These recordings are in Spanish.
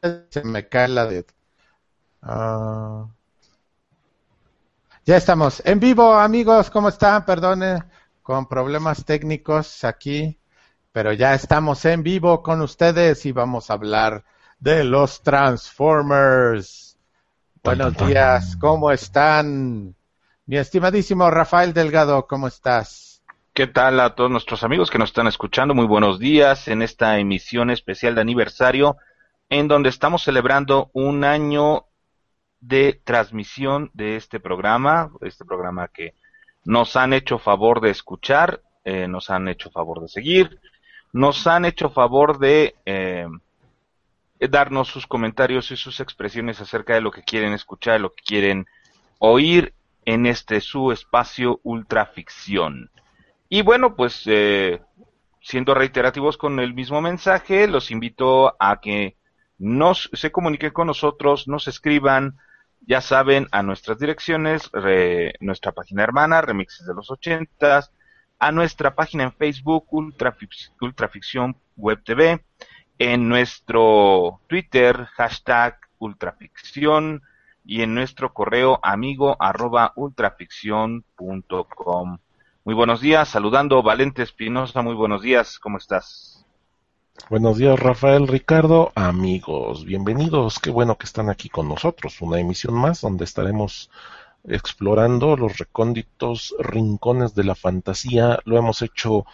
se me cae la de... Ah. ya estamos en vivo, amigos, ¿cómo están? Perdone, con problemas técnicos aquí, pero ya estamos en vivo con ustedes y vamos a hablar de los Transformers. Buenos días, ¿cómo están? Mi estimadísimo Rafael Delgado, ¿cómo estás? ¿Qué tal a todos nuestros amigos que nos están escuchando? Muy buenos días en esta emisión especial de aniversario en donde estamos celebrando un año de transmisión de este programa, este programa que nos han hecho favor de escuchar, eh, nos han hecho favor de seguir, nos han hecho favor de eh, darnos sus comentarios y sus expresiones acerca de lo que quieren escuchar, lo que quieren oír en este su espacio ultraficción. Y bueno, pues eh, siendo reiterativos con el mismo mensaje, los invito a que nos, se comuniquen con nosotros, nos escriban, ya saben, a nuestras direcciones, nuestra página hermana, Remixes de los Ochentas, a nuestra página en Facebook, Ultraficción Web TV, en nuestro Twitter, hashtag Ultraficción, y en nuestro correo amigo arroba ultraficción.com. Muy buenos días, saludando Valente Espinosa, muy buenos días, ¿cómo estás? Buenos días, Rafael, Ricardo, amigos, bienvenidos. Qué bueno que están aquí con nosotros. Una emisión más donde estaremos explorando los recónditos rincones de la fantasía. Lo hemos hecho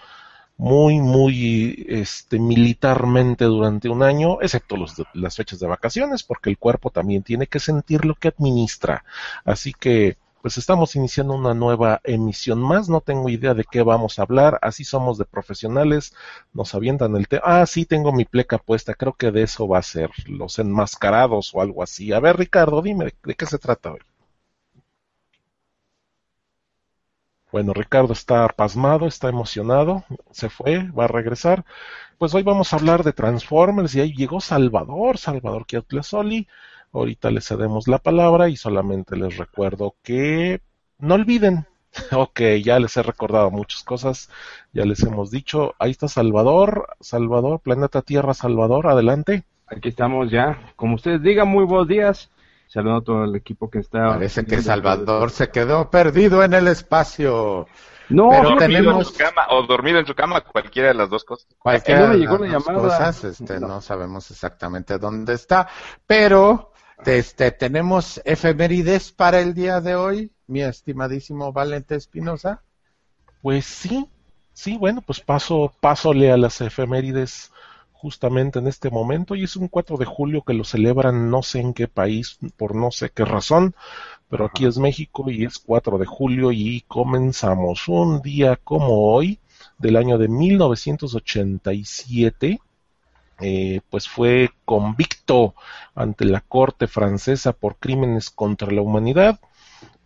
muy, muy este, militarmente durante un año, excepto las fechas de vacaciones, porque el cuerpo también tiene que sentir lo que administra. Así que pues estamos iniciando una nueva emisión más, no tengo idea de qué vamos a hablar, así somos de profesionales, nos avientan el tema, ah, sí, tengo mi pleca puesta, creo que de eso va a ser, los enmascarados o algo así. A ver, Ricardo, dime, ¿de qué se trata hoy? Bueno, Ricardo está pasmado, está emocionado, se fue, va a regresar. Pues hoy vamos a hablar de Transformers y ahí llegó Salvador, Salvador Chiautlasoli. Ahorita les cedemos la palabra y solamente les recuerdo que no olviden. Ok, ya les he recordado muchas cosas, ya les hemos dicho. Ahí está Salvador, Salvador, Planeta Tierra, Salvador, adelante. Aquí estamos ya. Como ustedes digan, muy buenos días. Saludo a todo el equipo que está. Parece que Salvador se quedó perdido en el espacio. No, pero tenemos cama, o dormido en su cama, cualquiera de las dos cosas. Cualquiera de las dos cosas, este, no sabemos exactamente dónde está, pero este, tenemos efemérides para el día de hoy, mi estimadísimo Valente Espinosa. Pues sí, sí, bueno, pues paso, pásole a las efemérides justamente en este momento y es un 4 de julio que lo celebran no sé en qué país, por no sé qué razón, pero aquí es México y es 4 de julio y comenzamos un día como hoy del año de 1987 eh, pues fue convicto ante la corte francesa por crímenes contra la humanidad.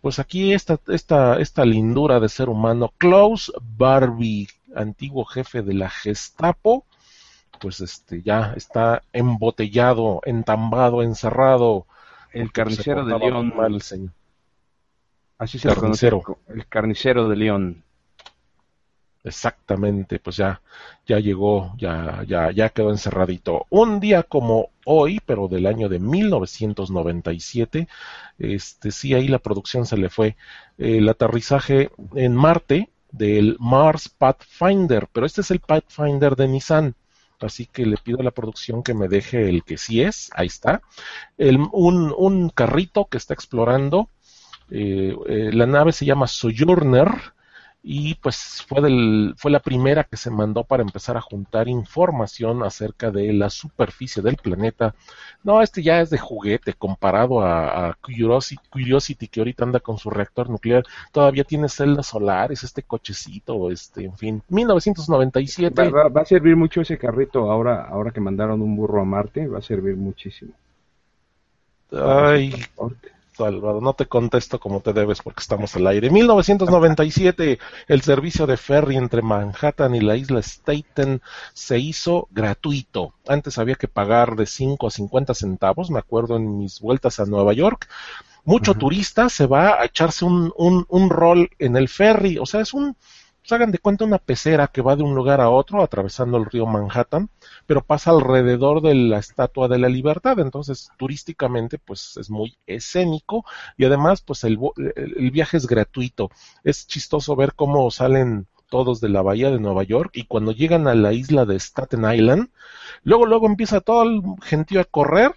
Pues aquí esta, esta, esta lindura de ser humano, Klaus Barbie, antiguo jefe de la Gestapo, pues este ya está embotellado, entambado, encerrado. El carnicero de León. Mal, señor. Así se carnicero. el carnicero de León. Exactamente, pues ya, ya llegó, ya, ya, ya quedó encerradito. Un día como hoy, pero del año de 1997, este, sí, ahí la producción se le fue. El aterrizaje en Marte del Mars Pathfinder, pero este es el Pathfinder de Nissan. Así que le pido a la producción que me deje el que sí es, ahí está. El, un, un carrito que está explorando. Eh, eh, la nave se llama Sojourner y pues fue, del, fue la primera que se mandó para empezar a juntar información acerca de la superficie del planeta. No, este ya es de juguete comparado a, Curiosity, que ahorita anda con su reactor nuclear. Todavía tiene celdas solares, este cochecito, este, en fin. 1997. Va, va, a servir mucho ese carrito ahora, ahora que mandaron un burro a Marte, va a servir muchísimo. Ay, Salvador, no te contesto como te debes porque estamos al aire. 1997, el servicio de ferry entre Manhattan y la isla Staten se hizo gratuito. Antes había que pagar de 5 a 50 centavos, me acuerdo en mis vueltas a Nueva York. Mucho turista se va a echarse un, un, un rol en el ferry, o sea, es un pues hagan de cuenta una pecera que va de un lugar a otro atravesando el río Manhattan, pero pasa alrededor de la Estatua de la Libertad, entonces turísticamente pues es muy escénico y además pues el, el viaje es gratuito. Es chistoso ver cómo salen todos de la bahía de Nueva York y cuando llegan a la isla de Staten Island, luego luego empieza todo el gentío a correr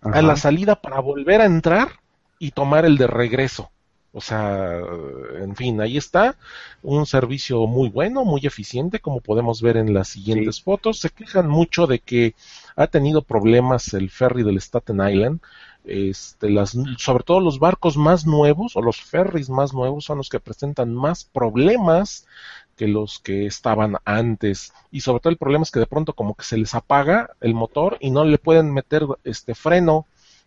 a la salida para volver a entrar y tomar el de regreso. O sea, en fin, ahí está un servicio muy bueno, muy eficiente, como podemos ver en las siguientes fotos. Se quejan mucho de que ha tenido problemas el ferry del Staten Island. Este, las, sobre todo los barcos más nuevos o los ferries más nuevos son los que presentan más problemas que los que estaban antes y sobre todo el problema es que de pronto como que se les apaga el motor y no le pueden meter este freno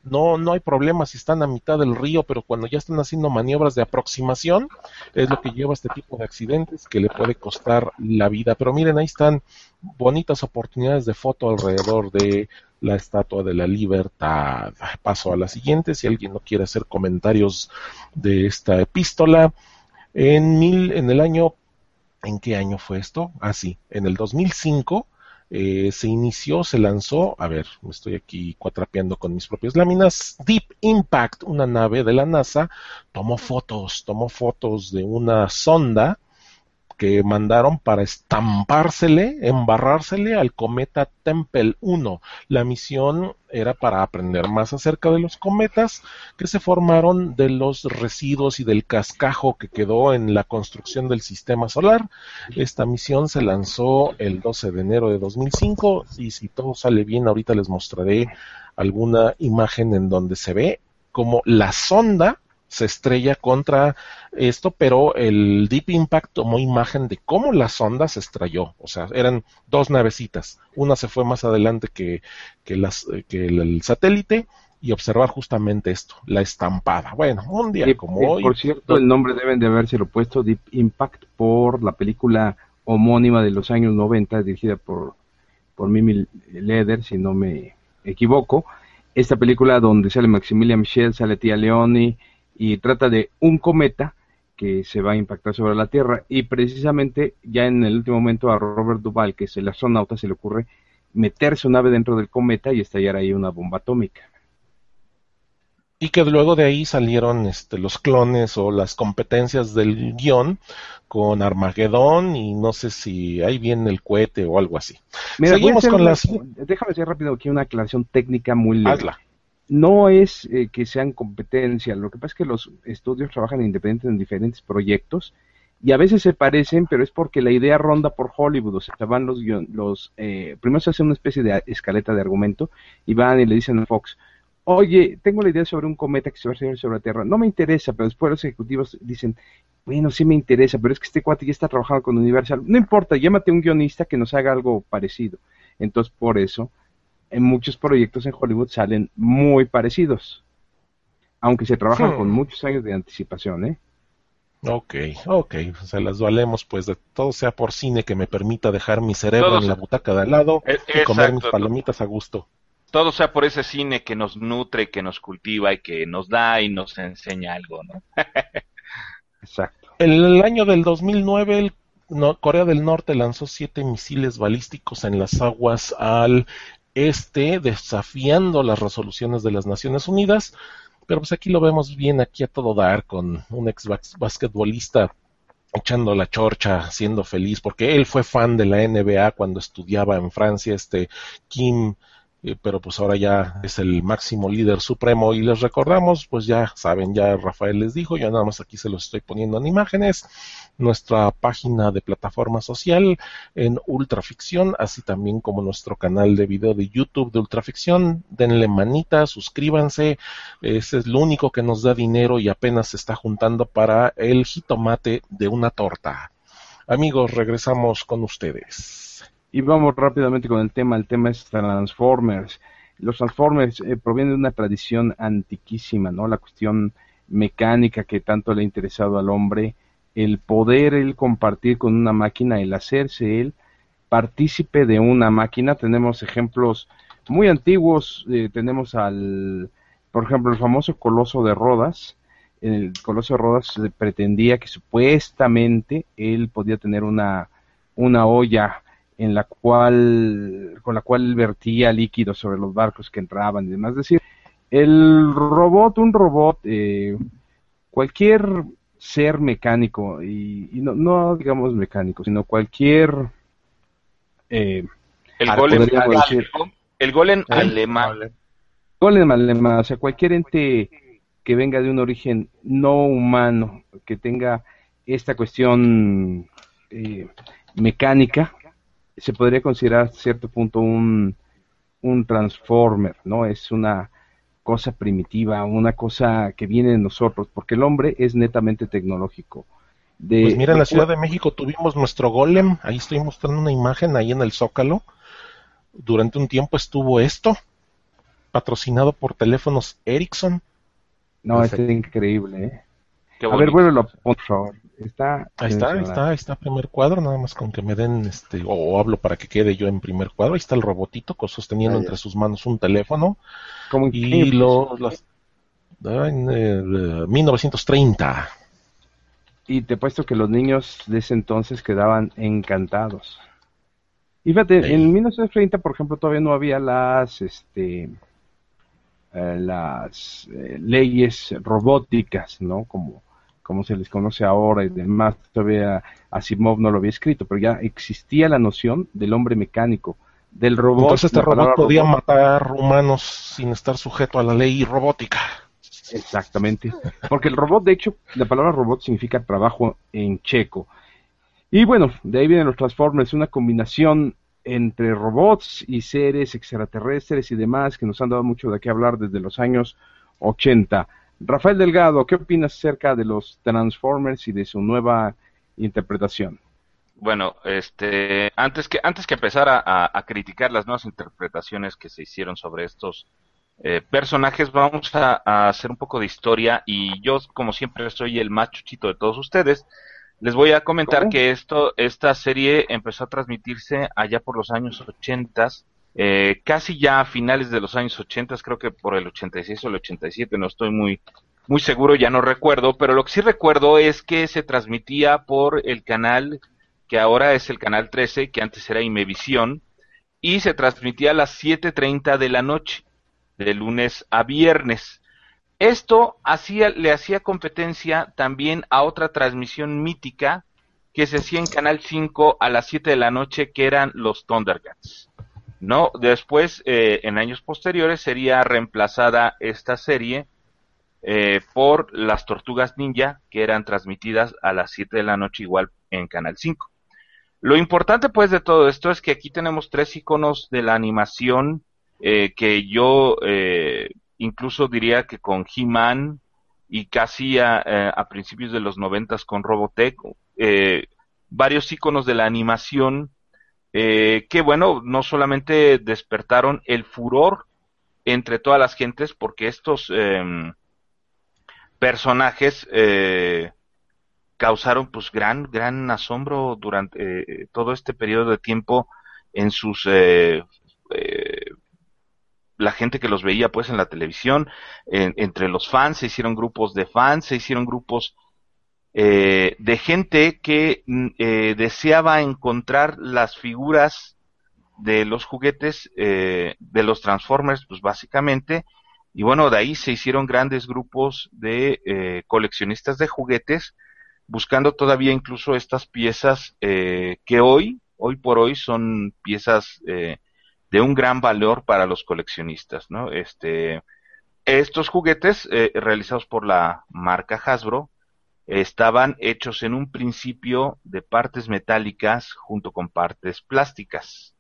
no, no hay problema si están a mitad del río, pero cuando ya están haciendo maniobras de aproximación, es lo que lleva a este tipo de accidentes que le puede costar la vida. Pero miren, ahí están bonitas oportunidades de foto alrededor de la Estatua de la Libertad. Paso a la siguiente, si alguien no quiere hacer comentarios de esta epístola. En, mil, en el año, ¿en qué año fue esto? Ah, sí, en el 2005 eh, se inició, se lanzó, a ver, me estoy aquí cuatrapeando con mis propias láminas, Deep Impact, una nave de la NASA, tomó fotos, tomó fotos de una sonda que mandaron para estampársele, embarrársele al cometa Tempel 1. La misión era para aprender más acerca de los cometas que se formaron de los residuos y del cascajo que quedó en la construcción del sistema solar. Esta misión se lanzó el 12 de enero de 2005 y si todo sale bien ahorita les mostraré alguna imagen en donde se ve como la sonda se estrella contra esto, pero el Deep Impact tomó imagen de cómo la sonda se estrelló. O sea, eran dos navecitas. Una se fue más adelante que, que, las, que el, satélite y observar justamente esto, la estampada. Bueno, un día como hoy. Por cierto, el nombre deben de haberse lo puesto Deep Impact por la película homónima de los años 90, dirigida por, por Mimi Leder, si no me equivoco. Esta película donde sale Maximilian Michel, sale Tia Leoni, y trata de un cometa que se va a impactar sobre la Tierra y precisamente ya en el último momento a Robert Duvall, que es el astronauta, se le ocurre meter su nave dentro del cometa y estallar ahí una bomba atómica. Y que luego de ahí salieron este, los clones o las competencias del guion con Armagedón y no sé si ahí viene el cohete o algo así. Seguimos con las... Déjame hacer rápido aquí una aclaración técnica muy leve no es eh, que sean competencia, lo que pasa es que los estudios trabajan independientes en diferentes proyectos y a veces se parecen, pero es porque la idea ronda por Hollywood, o sea, van los, los eh, primero se hace una especie de escaleta de argumento y van y le dicen a Fox, oye, tengo la idea sobre un cometa que se va a hacer sobre la Tierra, no me interesa, pero después los ejecutivos dicen, bueno, sí me interesa, pero es que este cuate ya está trabajando con Universal, no importa, llámate a un guionista que nos haga algo parecido. Entonces, por eso en muchos proyectos en Hollywood salen muy parecidos, aunque se trabajan con hmm. muchos años de anticipación, ¿eh? Ok, ok, se las valemos pues de todo sea por cine que me permita dejar mi cerebro en la butaca de al lado e, y comer mis palomitas a gusto. Todo sea por ese cine que nos nutre, que nos cultiva y que nos da y nos enseña algo, ¿no? exacto. En el año del 2009 el Corea del Norte lanzó siete misiles balísticos en las aguas al este desafiando las resoluciones de las Naciones Unidas, pero pues aquí lo vemos bien aquí a todo dar con un ex basquetbolista echando la chorcha, siendo feliz, porque él fue fan de la NBA cuando estudiaba en Francia, este Kim eh, pero pues ahora ya es el máximo líder supremo y les recordamos, pues ya saben, ya Rafael les dijo, yo nada más aquí se los estoy poniendo en imágenes, nuestra página de plataforma social en Ultraficción, así también como nuestro canal de video de YouTube de Ultraficción, denle manita, suscríbanse, ese es lo único que nos da dinero y apenas se está juntando para el jitomate de una torta. Amigos, regresamos con ustedes. Y vamos rápidamente con el tema. El tema es Transformers. Los Transformers eh, provienen de una tradición antiquísima, ¿no? La cuestión mecánica que tanto le ha interesado al hombre, el poder el compartir con una máquina, el hacerse él partícipe de una máquina. Tenemos ejemplos muy antiguos. Eh, tenemos al, por ejemplo, el famoso Coloso de Rodas, el Coloso de Rodas pretendía que supuestamente él podía tener una, una olla en la cual, con la cual vertía líquido sobre los barcos que entraban y demás. Es decir, el robot, un robot, eh, cualquier ser mecánico, y, no, no, digamos mecánico, sino cualquier... Eh, el, golem el golem alemán. Golem alemán, o sea, cualquier ente que venga de un origen no humano, que tenga esta cuestión eh, mecánica, se podría considerar a cierto punto un, un transformer, ¿no? Es una cosa primitiva, una cosa que viene de nosotros, porque el hombre es netamente tecnológico. pues mira, en la Ciudad de México tuvimos nuestro golem, ahí estoy mostrando una imagen, ahí en el Zócalo. Durante un tiempo estuvo esto, patrocinado por teléfonos Ericsson. No, es increíble, ¿eh? A ver, vuélvelo, por favor. Está ahí está, ahí está, ahí está primer cuadro, nada más con que me den, este, o, hablo para que quede yo en primer cuadro. Ahí está el robotito sosteniendo entre sus manos un teléfono. Como y lo, en 1930. Y te he puesto que los niños de ese entonces quedaban encantados. Y fíjate, en 1930, por ejemplo, todavía no había las, este, eh, las eh, leyes robóticas, ¿no? Como, como se les conoce ahora y demás. Todavía Asimov no lo había escrito, pero ya existía la noción del hombre mecánico, del robot. Entonces este robot podía matar humanos sin estar sujeto a la ley robótica. Exactamente. Porque el robot, de hecho, la palabra robot significa trabajo en checo. Y bueno, de ahí vienen los Transformers, una combinación entre robots y seres extraterrestres y demás que nos han dado mucho de qué hablar desde los años 80. Rafael Delgado, ¿qué opinas acerca de los Transformers y de su nueva interpretación? Bueno, este, antes que antes que empezar a, criticar las nuevas interpretaciones que se hicieron sobre estos eh, personajes, vamos a, a, hacer un poco de historia y yo, como siempre, soy el más chuchito de todos ustedes. Les voy a comentar que esto, esta serie empezó a transmitirse allá por los años 80, eh, casi ya a finales de los años 80, creo que por el 86 o el 87, no estoy muy, muy seguro, ya no recuerdo, pero lo que sí recuerdo es que se transmitía por el canal que ahora es el canal 13, que antes era Imevisión, y se transmitía a las 7.30 de la noche, de lunes a viernes. Esto hacía, le hacía competencia también a otra transmisión mítica que se hacía en Canal 5 a las 7 de la noche, que eran los Thundercats. ¿No? Después, eh, en años posteriores, sería reemplazada esta serie eh, por las Tortugas Ninja, que eran transmitidas a las 7 de la noche igual en Canal 5. Lo importante, pues, de todo esto es que aquí tenemos tres iconos de la animación eh, que yo incluso diría que con He-Man y casi a, eh, principios de los noventas con Robotech, eh, varios iconos de la animación eh, que bueno, no solamente despertaron el furor entre todas las gentes, porque estos em, personajes causaron pues gran, gran asombro durante todo este periodo de tiempo en sus la gente que los veía pues en la televisión, entre los fans, se hicieron grupos de fans, se hicieron grupos eh, de gente que mm, eh, deseaba encontrar las figuras de los juguetes, eh, de los Transformers, pues básicamente, y bueno, de ahí se hicieron grandes grupos de coleccionistas de juguetes, buscando todavía incluso estas piezas que hoy, hoy por hoy son piezas de un gran valor para los coleccionistas, ¿no? Este, estos juguetes realizados por la marca Hasbro estaban hechos en un principio de partes metálicas junto con partes plásticas,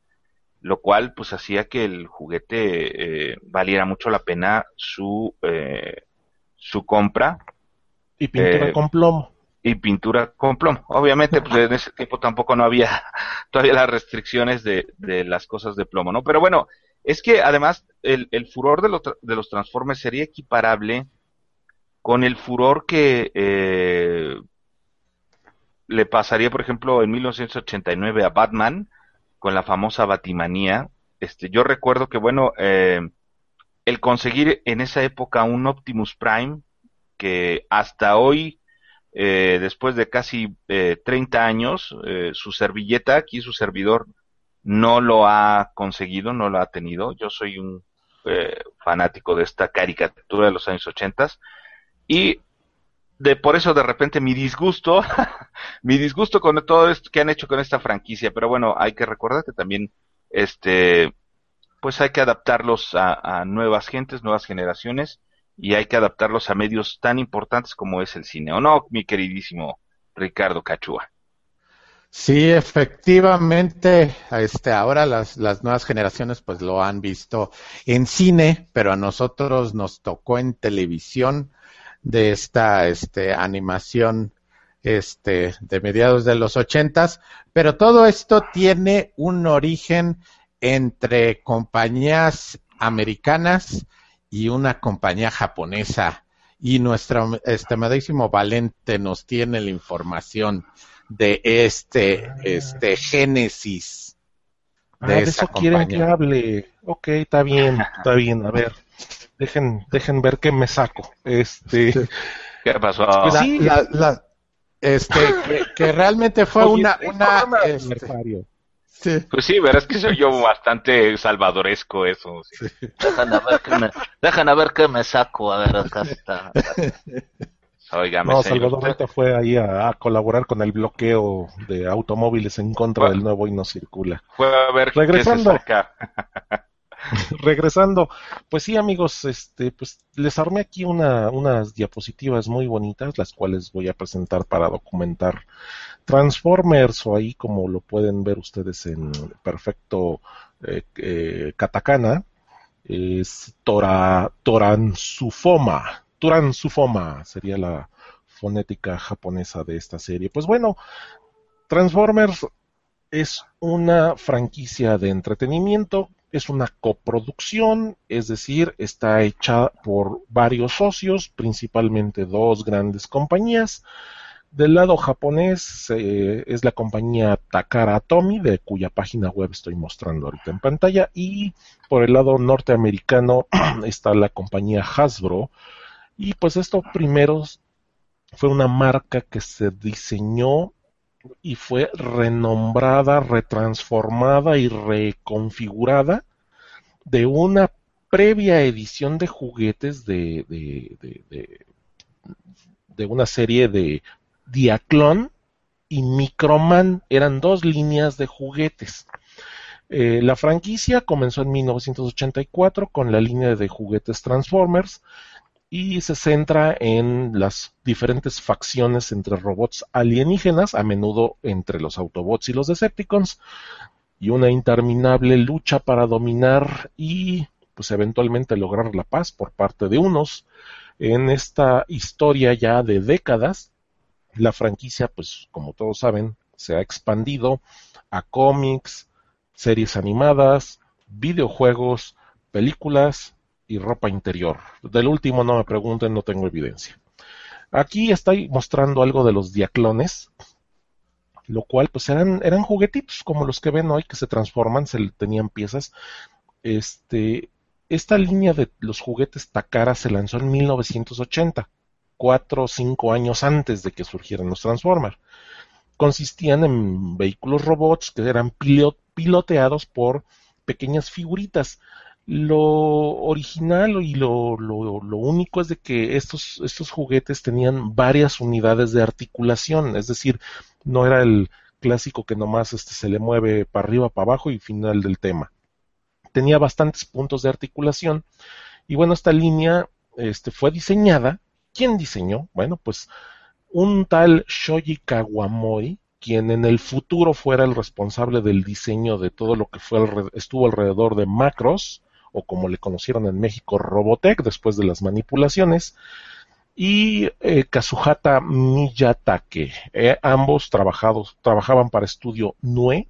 lo cual pues hacía que el juguete eh, valiera mucho la pena su eh, su compra y pintura con plomo y pintura con plomo. Obviamente, pues en ese tiempo tampoco no había todavía las restricciones de, de las cosas de plomo, ¿no? Pero bueno, es que además el, el furor de, de los Transformers sería equiparable con el furor que eh, le pasaría, por ejemplo, en 1989 a Batman con la famosa Batimanía. Este, yo recuerdo que, bueno, eh, el conseguir en esa época un Optimus Prime que hasta hoy, eh, después de casi eh, 30 años, eh, su servilleta, aquí su servidor, no lo ha conseguido, no lo ha tenido. Yo soy un eh, fanático de esta caricatura de los años 80 y de por eso de repente mi disgusto, mi disgusto con todo esto que han hecho con esta franquicia, pero bueno, hay que recordar que también este pues hay que adaptarlos a, nuevas gentes, nuevas generaciones y hay que adaptarlos a medios tan importantes como es el cine, ¿o no, mi queridísimo Ricardo Cachúa? Sí, efectivamente, este, ahora las, las nuevas generaciones pues lo han visto en cine, pero a nosotros nos tocó en televisión de esta este, animación este, de mediados de los ochentas, pero todo esto tiene un origen entre compañías americanas y una compañía japonesa. Y nuestro estimadísimo Valente nos tiene la información de este, este génesis de, ah, eso quieren que hable. Ok, está bien, está bien. A ver, dejen, dejen ver qué me saco. Este, ¿qué pasó? Pues la, este, que, realmente fue una, una, este, Pues sí, verás que soy yo bastante salvadoresco eso. Dejan a ver qué me, dejan a ver qué me saco, a ver, acá está. no, Salvador fue ahí a, colaborar con el bloqueo de automóviles en contra del nuevo y no circula. Fue a ver regresando. regresando, pues sí amigos, este, pues les armé aquí una, unas diapositivas muy bonitas, las cuales voy a presentar para documentar Transformers o ahí como lo pueden ver ustedes en perfecto eh, eh, katakana, es Tora, Toransufoma Turan Sufoma sería la fonética japonesa de esta serie. Pues bueno, Transformers es una franquicia de entretenimiento, es una coproducción, es decir, está hecha por varios socios, principalmente dos grandes compañías. Del lado japonés eh, es la compañía Takara Atomi, de cuya página web estoy mostrando ahorita en pantalla, y por el lado norteamericano está la compañía Hasbro, y pues esto primero fue una marca que se diseñó y fue renombrada, retransformada y reconfigurada de una previa edición de juguetes de, de, de, una serie de Diaclón y Microman. Eran dos líneas de juguetes. Eh, la franquicia comenzó en 1984 con la línea de juguetes Transformers y se centra en las diferentes facciones entre robots alienígenas, a menudo entre los Autobots y los Decepticons, y una interminable lucha para dominar y pues eventualmente lograr la paz por parte de unos. En esta historia ya de décadas, la franquicia, pues como todos saben, se ha expandido a cómics, series animadas, videojuegos, películas, y ropa interior. Del último no me pregunten, no tengo evidencia. Aquí estoy mostrando algo de los diaclones, lo cual pues eran, eran juguetitos como los que ven hoy que se transforman, se tenían piezas. Este, esta línea de los juguetes Takara se lanzó en 1980, cuatro o cinco años antes de que surgieran los Transformers. Consistían en vehículos robots que eran piloteados por pequeñas figuritas lo original y lo, lo, lo, único es de que estos, estos juguetes tenían varias unidades de articulación, es decir, no era el clásico que nomás este, se le mueve para arriba, para abajo y final del tema. Tenía bastantes puntos de articulación y bueno, esta línea este, fue diseñada. ¿Quién diseñó? Bueno, pues un tal Shoji Kawamori, quien en el futuro fuera el responsable del diseño de todo lo que fue estuvo alrededor de Macros, o como le conocieron en México, Robotech, después de las manipulaciones, y eh, Kazuhata Miyatake. Eh, ambos trabajaban para estudio NUE,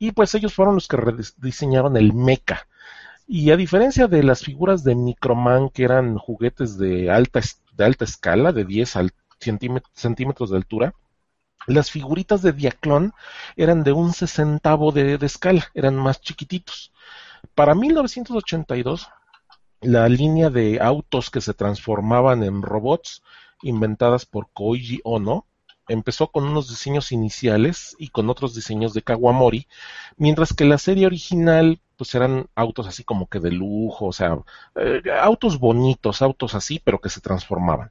y pues ellos fueron los que diseñaron el mecha. Y a diferencia de las figuras de Microman, que eran juguetes de alta, de alta escala, de 10 centímetros de altura, las figuritas de Diaclón eran de un sesentavo de escala, eran más chiquititos. Para 1982, la línea de autos que se transformaban en robots inventadas por Koichi Ono. Empezó con unos diseños iniciales y con otros diseños de Kawamori, mientras que la serie original pues eran autos así como que de lujo, o sea, eh, autos bonitos, autos así, pero que se transformaban.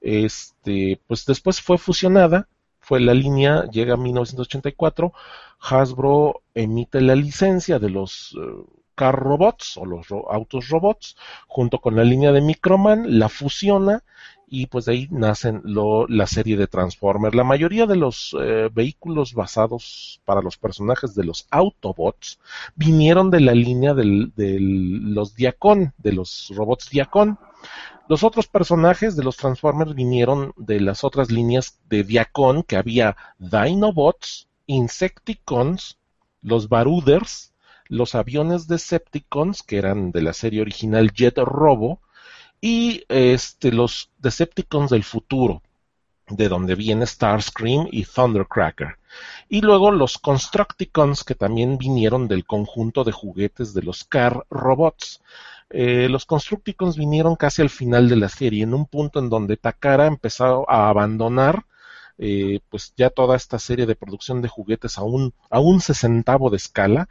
Este, pues después fue fusionada, fue la línea, llega a 1984, Hasbro emite la licencia de los eh, car robots o los autos robots junto con la línea de Microman, la fusiona y pues de ahí nacen la serie de Transformers. La mayoría de los eh, vehículos basados para los personajes de los Autobots vinieron de la línea de los Diacon, de los robots Diacon. Los otros personajes de los Transformers vinieron de las otras líneas de Diacon, que había Dinobots, Insecticons, los Baruders, los aviones Decepticons, que eran de la serie original Jet Robo, y este, los Decepticons del futuro, de donde viene Starscream y Thundercracker. Y luego los Constructicons, que también vinieron del conjunto de juguetes de los Car Robots. Eh, los Constructicons vinieron casi al final de la serie, en un punto en donde Takara empezó a abandonar eh, pues ya toda esta serie de producción de juguetes a un, a un sesentavo de escala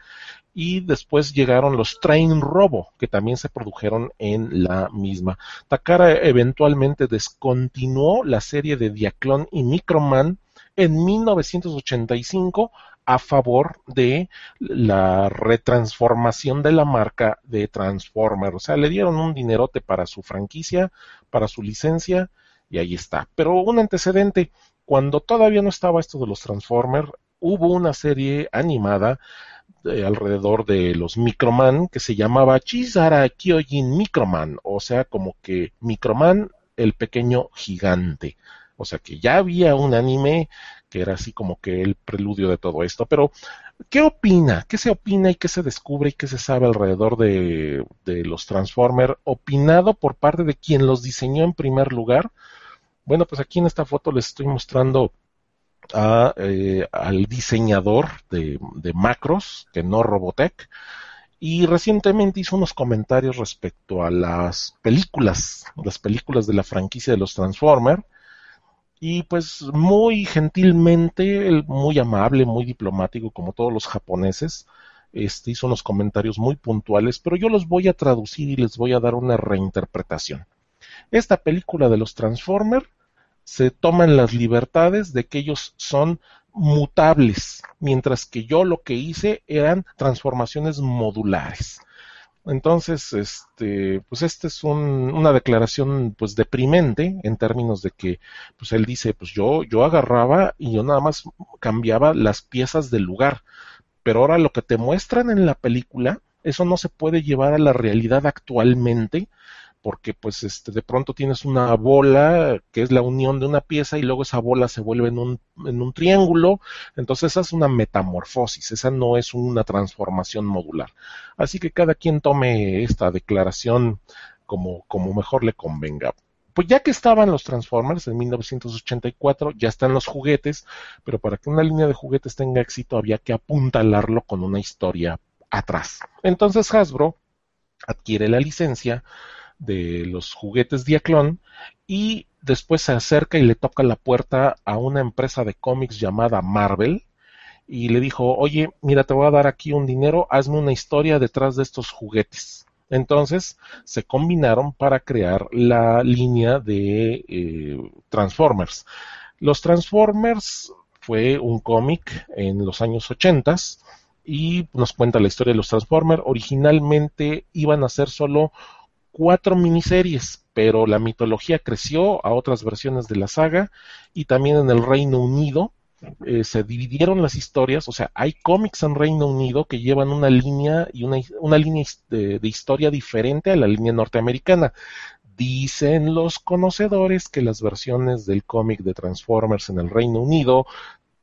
y después llegaron los Train Robo que también se produjeron en la misma. Takara eventualmente descontinuó la serie de Diaclone y Microman en 1985 a favor de la retransformación de la marca de Transformer. O sea, le dieron un dinerote para su franquicia, para su licencia, y ahí está. Pero un antecedente, cuando todavía no estaba esto de los Transformers, hubo una serie animada eh, alrededor de los Microman que se llamaba Chizara Kyojin Microman, o sea, como que Microman el pequeño gigante. O sea que ya había un anime que era así como que el preludio de todo esto. Pero, ¿qué opina? ¿Qué se opina y qué se descubre y qué se sabe alrededor de, los Transformers? Opinado por parte de quien los diseñó en primer lugar. Bueno, pues aquí en esta foto les estoy mostrando eh, al diseñador de, de, macros, que no Robotech, y recientemente hizo unos comentarios respecto a las películas, las películas de la franquicia de los Transformers, y pues muy gentilmente, muy amable, muy diplomático, como todos los japoneses, este, hizo unos comentarios muy puntuales, pero yo los voy a traducir y les voy a dar una reinterpretación. Esta película de los Transformers se toman las libertades de que ellos son mutables, mientras que yo lo que hice eran transformaciones modulares. Entonces, este, pues esta es una declaración pues deprimente en términos de que, pues él dice, pues yo, yo agarraba y yo nada más cambiaba las piezas del lugar. Pero ahora lo que te muestran en la película, eso no se puede llevar a la realidad actualmente porque pues este de pronto tienes una bola que es la unión de una pieza y luego esa bola se vuelve en un, en un triángulo, entonces esa es una metamorfosis, esa no es una transformación modular. Así que cada quien tome esta declaración como, como mejor le convenga. Pues ya que estaban los Transformers en 1984, ya están los juguetes, pero para que una línea de juguetes tenga éxito había que apuntalarlo con una historia atrás. Entonces Hasbro adquiere la licencia de los juguetes Diaclón y después se acerca y le toca la puerta a una empresa de cómics llamada Marvel y le dijo, oye, mira, te voy a dar aquí un dinero, hazme una historia detrás de estos juguetes. Entonces se combinaron para crear la línea de eh, Transformers. Los Transformers fue un cómic en los años 80 y nos cuenta la historia de los Transformers. Originalmente iban a ser solo cuatro miniseries, pero la mitología creció a otras versiones de la saga y también en el Reino Unido eh, se dividieron las historias, o sea, hay cómics en Reino Unido que llevan una línea y una, una línea de, de historia diferente a la línea norteamericana. Dicen los conocedores que las versiones del cómic de Transformers en el Reino Unido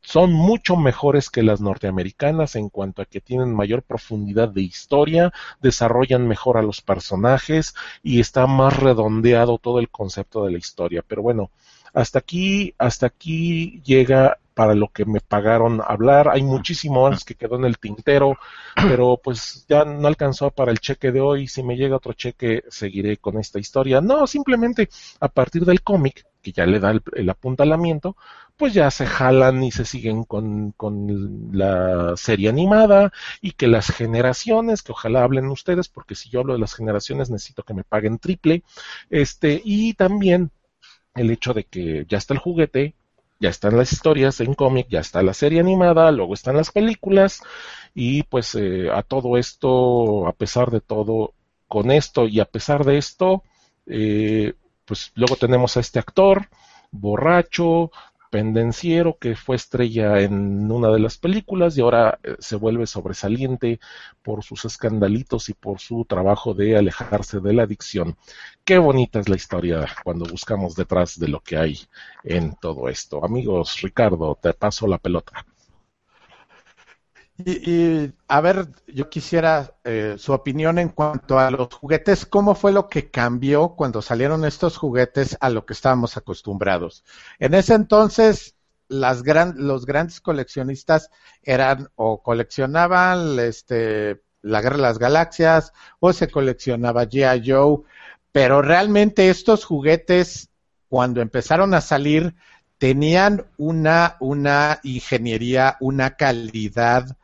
son mucho mejores que las norteamericanas en cuanto a que tienen mayor profundidad de historia, desarrollan mejor a los personajes y está más redondeado todo el concepto de la historia. Pero bueno, hasta aquí, hasta aquí llega para lo que me pagaron hablar. Hay muchísimo más que quedó en el tintero, pero pues ya no alcanzó para el cheque de hoy. Si me llega otro cheque, seguiré con esta historia. No, simplemente a partir del cómic, que ya le da el, apuntalamiento, pues ya se jalan y se siguen con, con, la serie animada y que las generaciones, que ojalá hablen ustedes, porque si yo hablo de las generaciones necesito que me paguen triple, este, y también el hecho de que ya está el juguete, ya están las historias en cómic, ya está la serie animada, luego están las películas y pues eh, a todo esto, a pesar de todo, con esto y a pesar de esto, eh, pues luego tenemos a este actor borracho, pendenciero que fue estrella en una de las películas y ahora eh, se vuelve sobresaliente por sus escandalitos y por su trabajo de alejarse de la adicción. Qué bonita es la historia cuando buscamos detrás de lo que hay en todo esto. Amigos, Ricardo, te paso la pelota. Y, a ver, yo quisiera eh, su opinión en cuanto a los juguetes. ¿Cómo fue lo que cambió cuando salieron estos juguetes a lo que estábamos acostumbrados? En ese entonces, las los grandes coleccionistas eran o coleccionaban este, la Guerra de las Galaxias o se coleccionaba G.I. Joe, pero realmente estos juguetes, cuando empezaron a salir, tenían una, una ingeniería, una calidad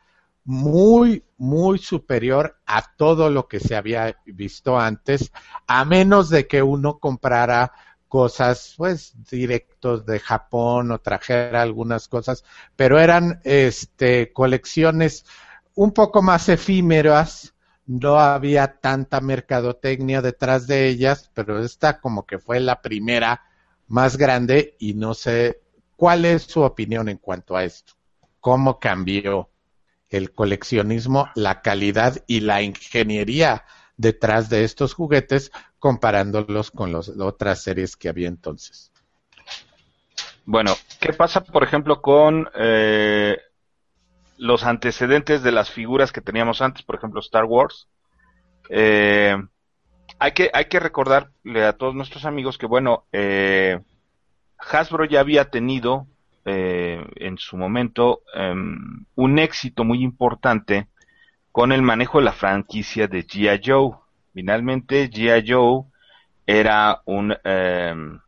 muy, muy superior a todo lo que se había visto antes, a menos de que uno comprara cosas, pues, directos de Japón o trajera algunas cosas, pero eran, este, colecciones un poco más efímeras, no había tanta mercadotecnia detrás de ellas, pero esta como que fue la primera más grande y no sé cuál es su opinión en cuanto a esto. ¿Cómo cambió el coleccionismo, la calidad y la ingeniería detrás de estos juguetes comparándolos con las otras series que había entonces. Bueno, ¿qué pasa, por ejemplo, con eh, los antecedentes de las figuras que teníamos antes, por ejemplo, Star Wars? Eh, hay, que, hay que recordarle a todos nuestros amigos que, bueno, eh, Hasbro ya había tenido eh, en su momento em, un éxito muy importante con el manejo de la franquicia de G.I. Joe. Finalmente, G.I. Joe era un em,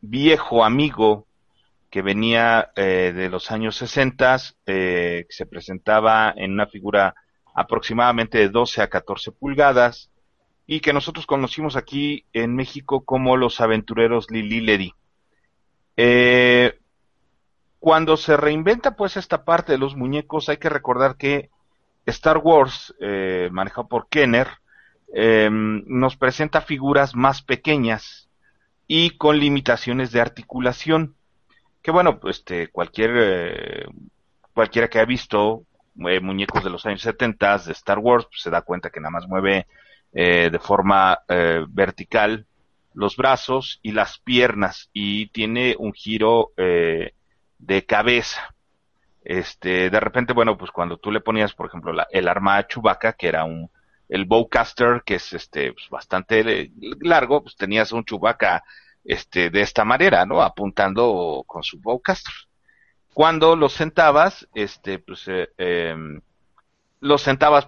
viejo amigo que venía eh, de los años 60, eh, que se presentaba en una figura aproximadamente de 12 a 14 pulgadas y que nosotros conocimos aquí en México como los aventureros Lili Ledy. Eh, cuando se reinventa pues esta parte de los muñecos, hay que recordar que Star Wars, eh, manejado por Kenner, em, nos presenta figuras más pequeñas y con limitaciones de articulación. Que bueno, pues, este, cualquier, eh, cualquiera que ha visto eh, muñecos de los años 70 de Star Wars, pues, se da cuenta que nada más mueve de forma vertical los brazos y las piernas y tiene un giro de cabeza. Este, de repente, bueno, pues cuando tú le ponías, por ejemplo, la, el arma a Chewbacca, que era un, el bowcaster, que es este, pues, bastante largo, pues tenías un Chewbacca, este, de esta manera, ¿no? Apuntando con su bowcaster. Cuando lo sentabas, este, pues, eh, em, lo sentabas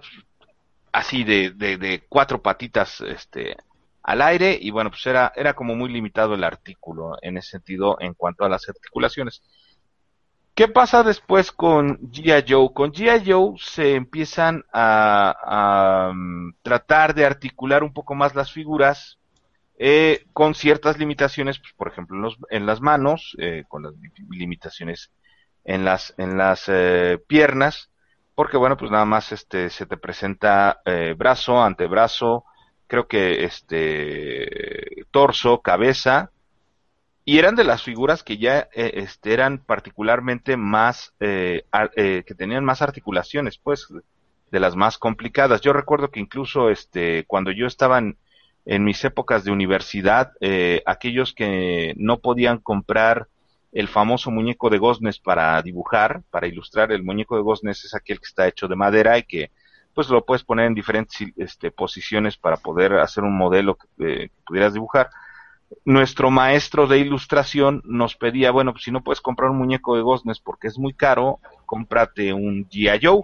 así de, de, de, cuatro patitas, este, al aire y bueno, pues era, era como muy limitado el artículo en ese sentido en cuanto a las articulaciones. ¿Qué pasa después con G.I. Joe? Con G.I. Joe se empiezan a, mm, tratar de articular un poco más las figuras eh, con ciertas limitaciones, pues, por ejemplo, en, las manos, eh, con las limitaciones en las, en las eh, piernas, porque bueno, pues nada más este, se te presenta brazo, antebrazo, creo que este torso, cabeza, y eran de las figuras que ya eh, este, eran particularmente más, eh, eh, que tenían más articulaciones, pues, de las más complicadas. Yo recuerdo que incluso este, cuando yo estaba en, mis épocas de universidad, aquellos que no podían comprar el famoso muñeco de Gosnes para dibujar, para ilustrar, el muñeco de Gosnes es aquel que está hecho de madera y que pues lo puedes poner en diferentes este, posiciones para poder hacer un modelo que pudieras dibujar nuestro maestro de ilustración nos pedía, bueno, pues si no puedes comprar un muñeco de Gosnes porque es muy caro, cómprate un G.I.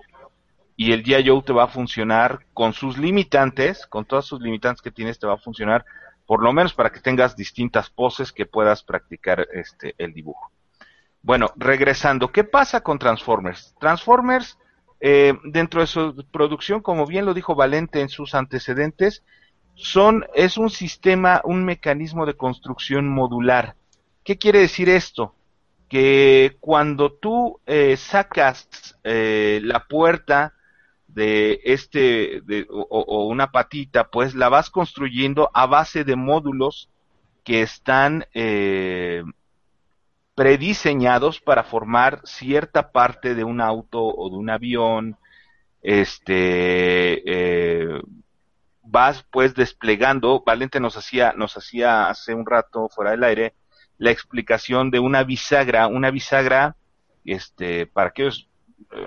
Y el G.I. Te va a funcionar con sus limitantes, con todas sus limitantes que tienes, te va a funcionar por lo menos para que tengas distintas poses que puedas practicar este el dibujo. Bueno, regresando, ¿qué pasa con Transformers? Transformers, eh, dentro de su producción, como bien lo dijo Valente en sus antecedentes, son, es un sistema, un mecanismo de construcción modular. ¿Qué quiere decir esto? Que cuando tú eh, sacas eh, la puerta de este o, una patita, pues la vas construyendo a base de módulos que están eh, prediseñados para formar cierta parte de un auto o de un avión. Este eh, vas pues desplegando. Valente nos hacía nos hacía hace un rato fuera del aire la explicación de una bisagra, una bisagra, este, para aquellos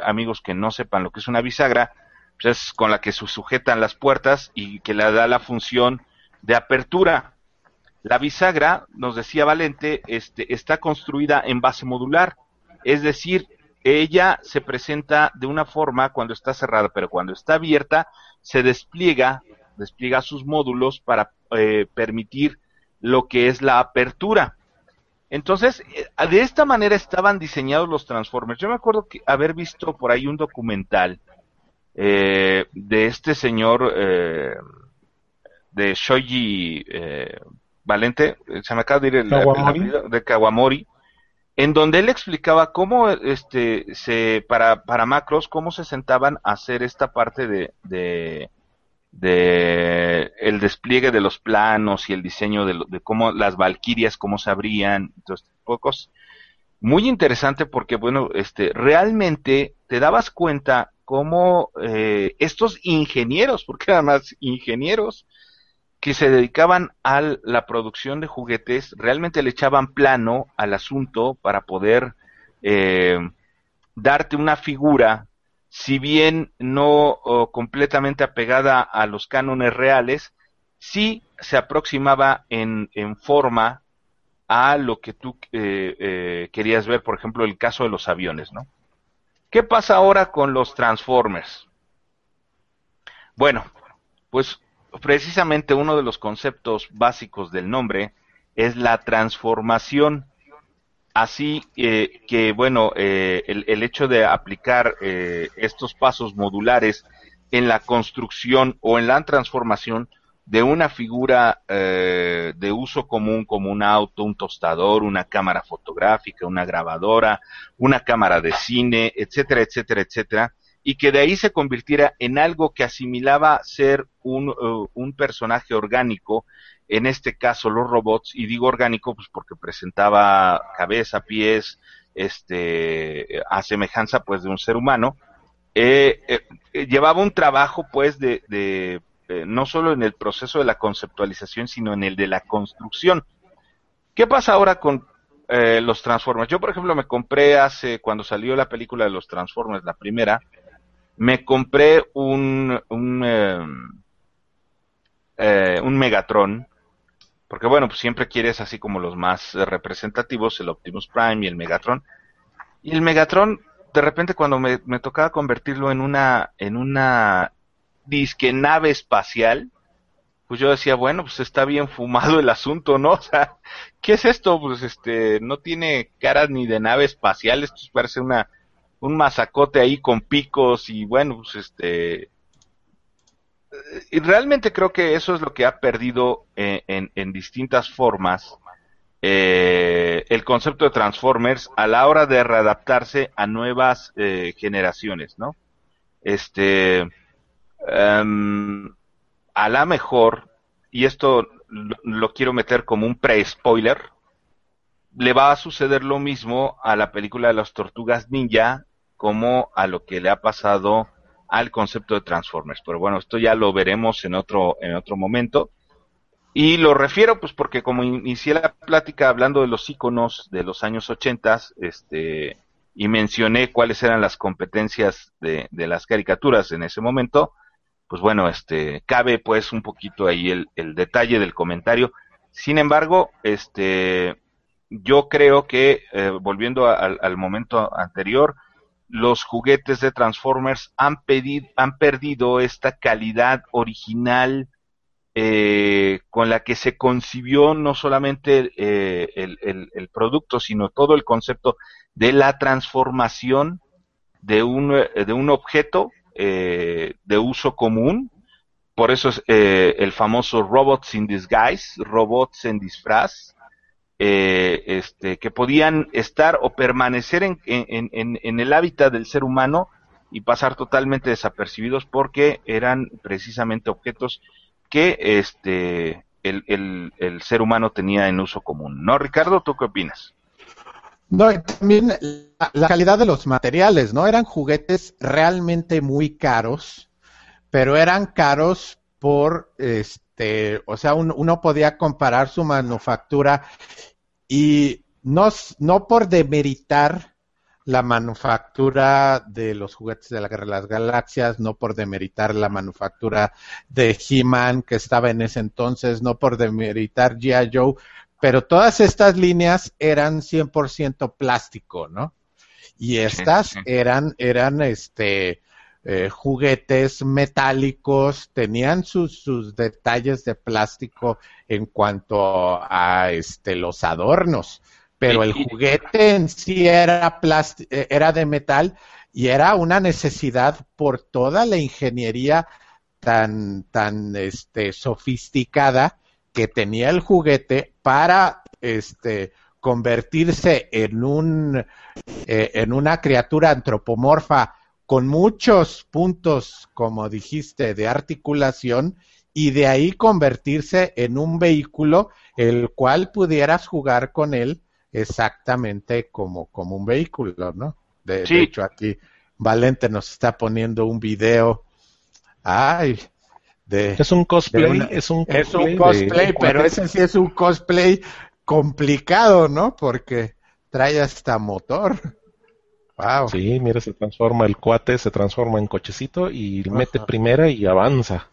amigos que no sepan lo que es una bisagra, pues es con la que se sujetan las puertas y que le da la función de apertura. La bisagra, nos decía Valente, este, está construida en base modular, es decir, ella se presenta de una forma cuando está cerrada, pero cuando está abierta se despliega, despliega sus módulos para eh, permitir lo que es la apertura. Entonces, eh, de esta manera estaban diseñados los Transformers. Yo me acuerdo que haber visto por ahí un documental eh, de este señor eh, de Shoji Valente, se me acaba de ir el, de Kawamori, en donde él explicaba cómo este se para para Macros cómo se sentaban a hacer esta parte de, de de el despliegue de los planos y el diseño de, de cómo las valquirias, cómo se abrían, entonces, pocos. Muy interesante porque, bueno, este, realmente te dabas cuenta cómo eh, estos ingenieros, porque eran más ingenieros, que se dedicaban a la producción de juguetes, realmente le echaban plano al asunto para poder eh, darte una figura si bien no completamente apegada a los cánones reales, sí se aproximaba en, forma a lo que tú eh, eh, querías ver, por ejemplo, el caso de los aviones, ¿no? ¿Qué pasa ahora con los Transformers? Bueno, pues precisamente uno de los conceptos básicos del nombre es la transformación Así eh, que, bueno, eh, el, hecho de aplicar eh, estos pasos modulares en la construcción o en la transformación de una figura de uso común como un auto, un tostador, una cámara fotográfica, una grabadora, una cámara de cine, etcétera, etcétera, etcétera, y que de ahí se convirtiera en algo que asimilaba ser un, un personaje orgánico en este caso los robots, y digo orgánico pues porque presentaba cabeza, pies, este, a semejanza pues de un ser humano, eh, eh, llevaba un trabajo pues de, de eh, no solo en el proceso de la conceptualización, sino en el de la construcción. ¿Qué pasa ahora con los Transformers? Yo, por ejemplo, me compré hace, cuando salió la película de los Transformers, la primera, me compré un, un, un Megatron, porque bueno, pues siempre quieres así como los más representativos, el Optimus Prime y el Megatron. Y el Megatron, de repente cuando me, tocaba convertirlo en una, en una disque nave espacial, pues yo decía, bueno, pues está bien fumado el asunto, ¿no? O sea, ¿qué es esto? Pues este, no tiene caras ni de nave espacial, esto parece una, un masacote ahí con picos y bueno, pues este, y realmente creo que eso es lo que ha perdido eh, en, distintas formas eh, el concepto de Transformers a la hora de readaptarse a nuevas eh, generaciones, ¿no? Este, em, a la mejor, y esto lo, quiero meter como un pre-spoiler, le va a suceder lo mismo a la película de las tortugas ninja como a lo que le ha pasado al concepto de Transformers. Pero bueno, esto ya lo veremos en otro, en otro momento. Y lo refiero pues porque como inicié la plática hablando de los iconos de los años 80, este, y mencioné cuáles eran las competencias de, las caricaturas en ese momento, pues bueno, este, cabe pues un poquito ahí el, el detalle del comentario. Sin embargo, este, yo creo que, eh, volviendo al momento anterior, los juguetes de Transformers han, han perdido esta calidad original eh, con la que se concibió no solamente eh, el, producto, sino todo el concepto de la transformación de un, objeto de uso común. Por eso es el famoso robots in disguise, robots en disfraz, eh, este, que podían estar o permanecer en, el hábitat del ser humano y pasar totalmente desapercibidos porque eran precisamente objetos que este, el, el, ser humano tenía en uso común. ¿No, Ricardo? ¿Tú qué opinas? No, también la, calidad de los materiales, ¿no? Eran juguetes realmente muy caros, pero eran caros por, este, o sea, uno podía comparar su manufactura y no, no por demeritar la manufactura de los juguetes de la Guerra de las Galaxias, no por demeritar la manufactura de He-Man que estaba en ese entonces, no por demeritar G.I. Joe, pero todas estas líneas eran 100% plástico, ¿no? Y estas eran, eran, este, eh, juguetes metálicos, tenían sus, sus, detalles de plástico en cuanto a este, los adornos, pero el juguete en sí era, eh, era de metal y era una necesidad por toda la ingeniería tan, tan este, sofisticada que tenía el juguete para este, convertirse en, un, eh, en una criatura antropomorfa con muchos puntos, como dijiste, de articulación y de ahí convertirse en un vehículo el cual pudieras jugar con él exactamente como, como un vehículo, ¿no? De, hecho, aquí Valente nos está poniendo un video. Ay, de, es un cosplay, es un cosplay, es un cosplay pero ese sí es un cosplay complicado, ¿no? Porque trae hasta motor. Sí, mira, se transforma el cuate, se transforma en cochecito y mete primera y avanza.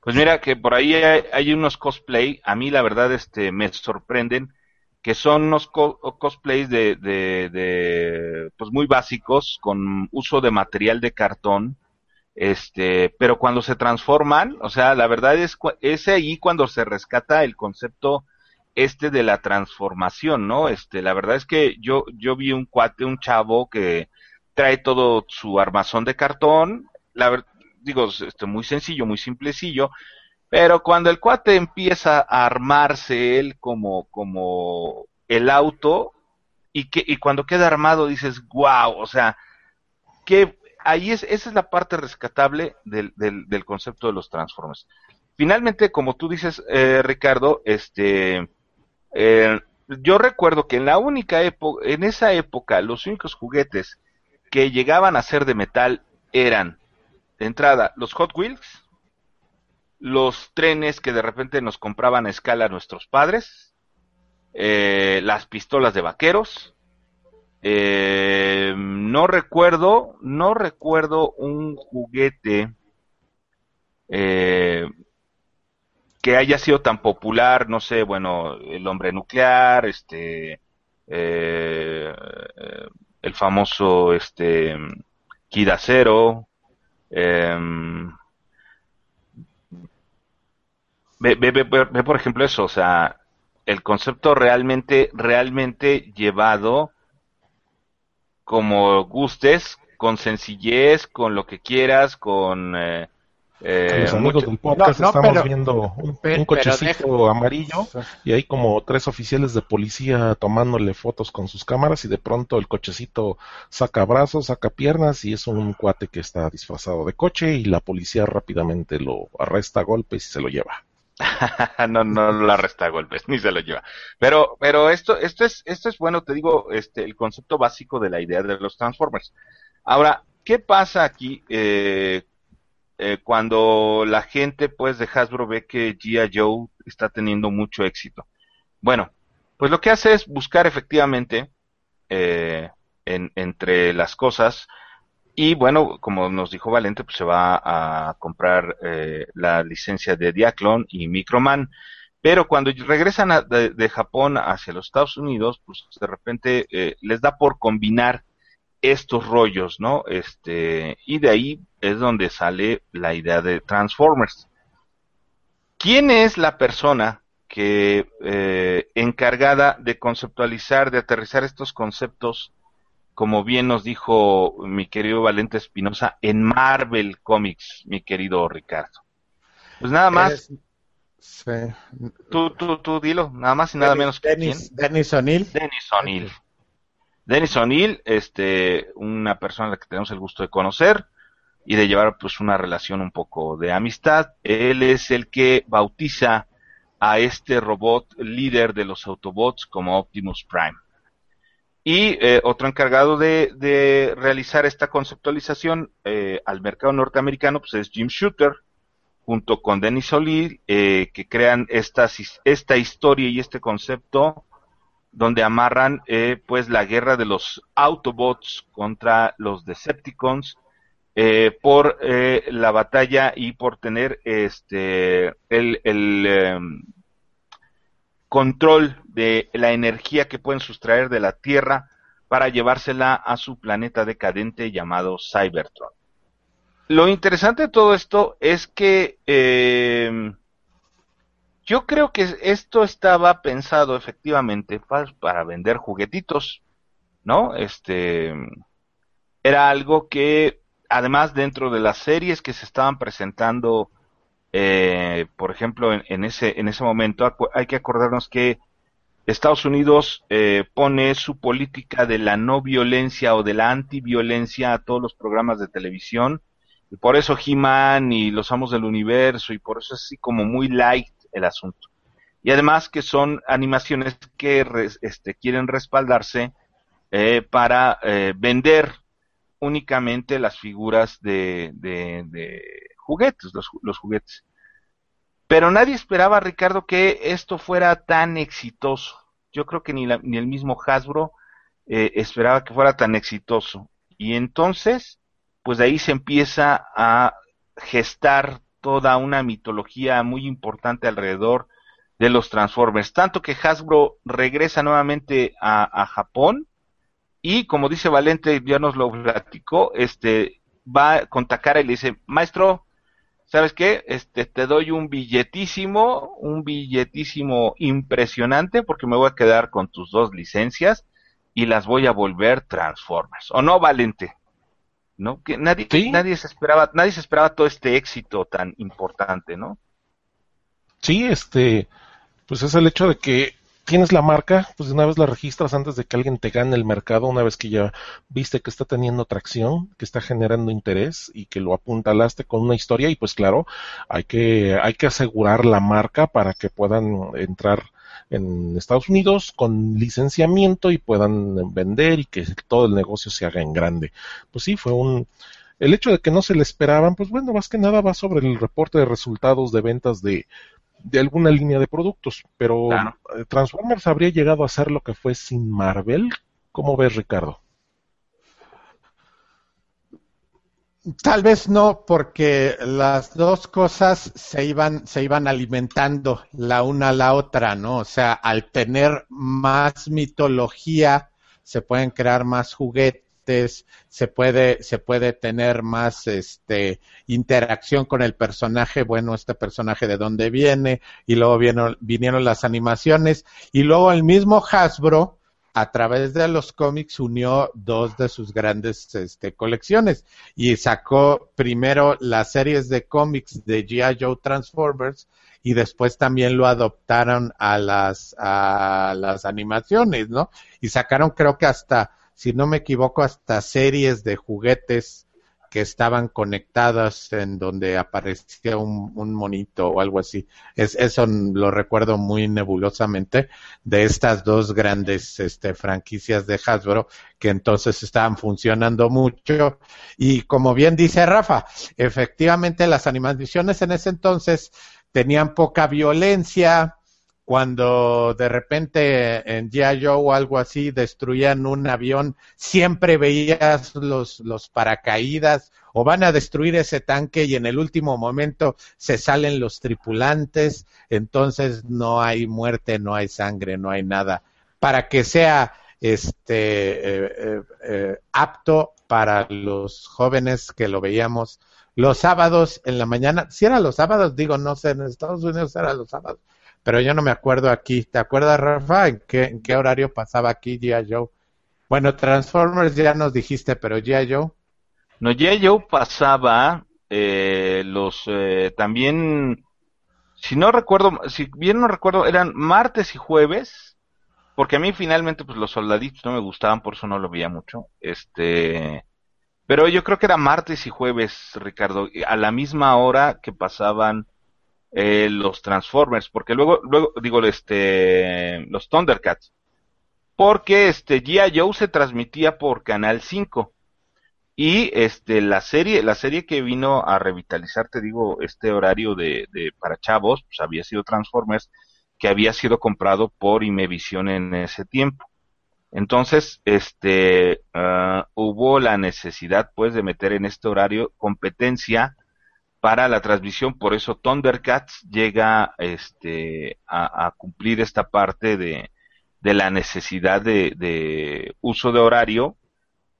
Pues mira que por ahí hay, unos cosplay, a mí la verdad este me sorprenden, que son unos cosplays de, de, pues muy básicos, con uso de material de cartón, este, pero cuando se transforman, o sea, la verdad es, es ahí cuando se rescata el concepto este de la transformación, ¿no? Este, la verdad es que yo, yo vi un cuate, un chavo que trae todo su armazón de cartón, la verdad, digo, este, muy sencillo, muy simplecillo, pero cuando el cuate empieza a armarse él como, como el auto, y que, y cuando queda armado dices, wow, o sea, que ahí es, esa es la parte rescatable del, del, del concepto de los Transformers. Finalmente, como tú dices, eh, Ricardo, este, eh, yo recuerdo que en la única época, en esa época, los únicos juguetes que llegaban a ser de metal eran, de entrada, los Hot Wheels, los trenes que de repente nos compraban a escala nuestros padres, eh, las pistolas de vaqueros, eh, no recuerdo, no recuerdo un juguete eh, que haya sido tan popular, no sé, bueno, el hombre nuclear, este, eh, el famoso, este, Kidacero, eh, ve, ve, ve, ve, por ejemplo eso, o sea, el concepto realmente, realmente llevado como gustes, con sencillez, con lo que quieras, con eh, eh, los amigos del podcast estamos viendo un, cochecito amarillo y hay como tres oficiales de policía tomándole fotos con sus cámaras y de pronto el cochecito saca brazos, saca piernas y es un cuate que está disfrazado de coche y la policía rápidamente lo arresta a golpes y se lo lleva. no, no lo arresta a golpes ni se lo lleva. Pero, pero esto, esto es, esto es bueno, te digo, este, el concepto básico de la idea de los Transformers. Ahora, ¿qué pasa aquí eh, eh, cuando la gente pues de Hasbro ve que G.I. Joe está teniendo mucho éxito. Bueno, pues lo que hace es buscar efectivamente eh, entre las cosas y bueno, como nos dijo Valente, pues se va a comprar eh, la licencia de Diaclon y Microman. Pero cuando regresan de, Japón hacia los Estados Unidos, pues de repente eh, les da por combinar estos rollos, ¿no? Este, y de ahí es donde sale la idea de Transformers. ¿Quién es la persona que eh, encargada de conceptualizar, de aterrizar estos conceptos, como bien nos dijo mi querido Valente Espinosa, en Marvel Comics, mi querido Ricardo? Pues nada más. Tú, tú, tú dilo, nada más y nada menos que Dennis, Dennis O'Neill. Dennis O'Neill. Dennis O'Neill, este, una persona a la que tenemos el gusto de conocer y de llevar pues una relación un poco de amistad. Él es el que bautiza a este robot líder de los Autobots como Optimus Prime. Y eh, otro encargado de, de, realizar esta conceptualización eh, al mercado norteamericano pues es Jim Shooter, junto con Denis O'Leary, eh, que crean esta, esta historia y este concepto donde amarran eh, pues la guerra de los Autobots contra los Decepticons eh, por la batalla y por tener este el, em, control de la energía que pueden sustraer de la Tierra para llevársela a su planeta decadente llamado Cybertron. Lo interesante de todo esto es que eh, yo creo que esto estaba pensado efectivamente para, vender juguetitos, ¿no? Este era algo que además dentro de las series que se estaban presentando, eh, por ejemplo, en, ese en ese momento hay que acordarnos que Estados Unidos eh, pone su política de la no violencia o de la antiviolencia a todos los programas de televisión y por eso He-Man y los Amos del Universo, y por eso es así como muy light el asunto. Y además que son animaciones que este, quieren respaldarse eh, para eh, vender únicamente las figuras de, de, juguetes, los, juguetes. Pero nadie esperaba, Ricardo, que esto fuera tan exitoso. Yo creo que ni, ni el mismo Hasbro eh, esperaba que fuera tan exitoso. Y entonces pues de ahí se empieza a gestar toda una mitología muy importante alrededor de los Transformers. Tanto que Hasbro regresa nuevamente a, Japón y como dice Valente, ya nos lo platicó, este va con Takara y le dice, maestro, ¿sabes qué? Este, te doy un billetísimo, un billetísimo impresionante porque me voy a quedar con tus dos licencias y las voy a volver Transformers. ¿O no, Valente? ¿No? Que nadie, nadie se esperaba, nadie se esperaba todo este éxito tan importante, ¿no? Sí, este, pues es el hecho de que tienes la marca, pues una vez la registras antes de que alguien te gane el mercado, una vez que ya viste que está teniendo tracción, que está generando interés y que lo apuntalaste con una historia y pues claro, hay que, hay que asegurar la marca para que puedan entrar en Estados Unidos con licenciamiento y puedan vender y que todo el negocio se haga en grande. Pues sí, fue un... El hecho de que no se le esperaban, pues bueno, más que nada va sobre el reporte de resultados de ventas de, de alguna línea de productos, pero Transformers habría llegado a ser lo que fue sin Marvel. ¿Cómo ves, Ricardo? Tal vez no, porque las dos cosas se iban, se iban alimentando la una a la otra, ¿no? O sea, al tener más mitología, se pueden crear más juguetes, se puede, se puede tener más este interacción con el personaje, bueno, este personaje de dónde viene, y luego vinieron, vinieron las animaciones, y luego el mismo Hasbro a través de los cómics unió dos de sus grandes este, colecciones y sacó primero las series de cómics de G.I. Joe Transformers y después también lo adoptaron a las, a las animaciones, ¿no? Y sacaron creo que hasta, si no me equivoco, hasta series de juguetes que estaban conectadas en donde aparecía un, monito o algo así. Es, eso lo recuerdo muy nebulosamente de estas dos grandes este, franquicias de Hasbro que entonces estaban funcionando mucho. Y como bien dice Rafa, efectivamente las animaciones en ese entonces tenían poca violencia, cuando de repente en G.I. Joe o algo así destruían un avión, siempre veías los, los paracaídas o van a destruir ese tanque y en el último momento se salen los tripulantes, entonces no hay muerte, no hay sangre, no hay nada, para que sea este eh, eh, eh, apto para los jóvenes que lo veíamos los sábados en la mañana. Si era los sábados, digo, no sé, en Estados Unidos era los sábados, pero yo no me acuerdo aquí. ¿Te acuerdas, Rafa, en qué, en qué horario pasaba aquí G.I. Joe? Bueno, Transformers ya nos dijiste, pero G.I. Joe. No, G.I. Joe pasaba eh, los eh, también, si no recuerdo, si bien no recuerdo, eran martes y jueves, porque a mí finalmente pues los soldaditos no me gustaban, por eso no lo veía mucho. Este, pero yo creo que era martes y jueves, Ricardo, a la misma hora que pasaban eh, los Transformers, porque luego, luego digo, este, los Thundercats, porque este G.I. Joe se transmitía por Canal 5 y este la serie, la serie que vino a revitalizar, te digo, este horario de, para chavos, pues había sido Transformers, que había sido comprado por Imevisión en ese tiempo. Entonces, este, uh, hubo la necesidad, pues, de meter en este horario competencia para la transmisión, por eso Thundercats llega, este, a, cumplir esta parte de, la necesidad de, de, uso de horario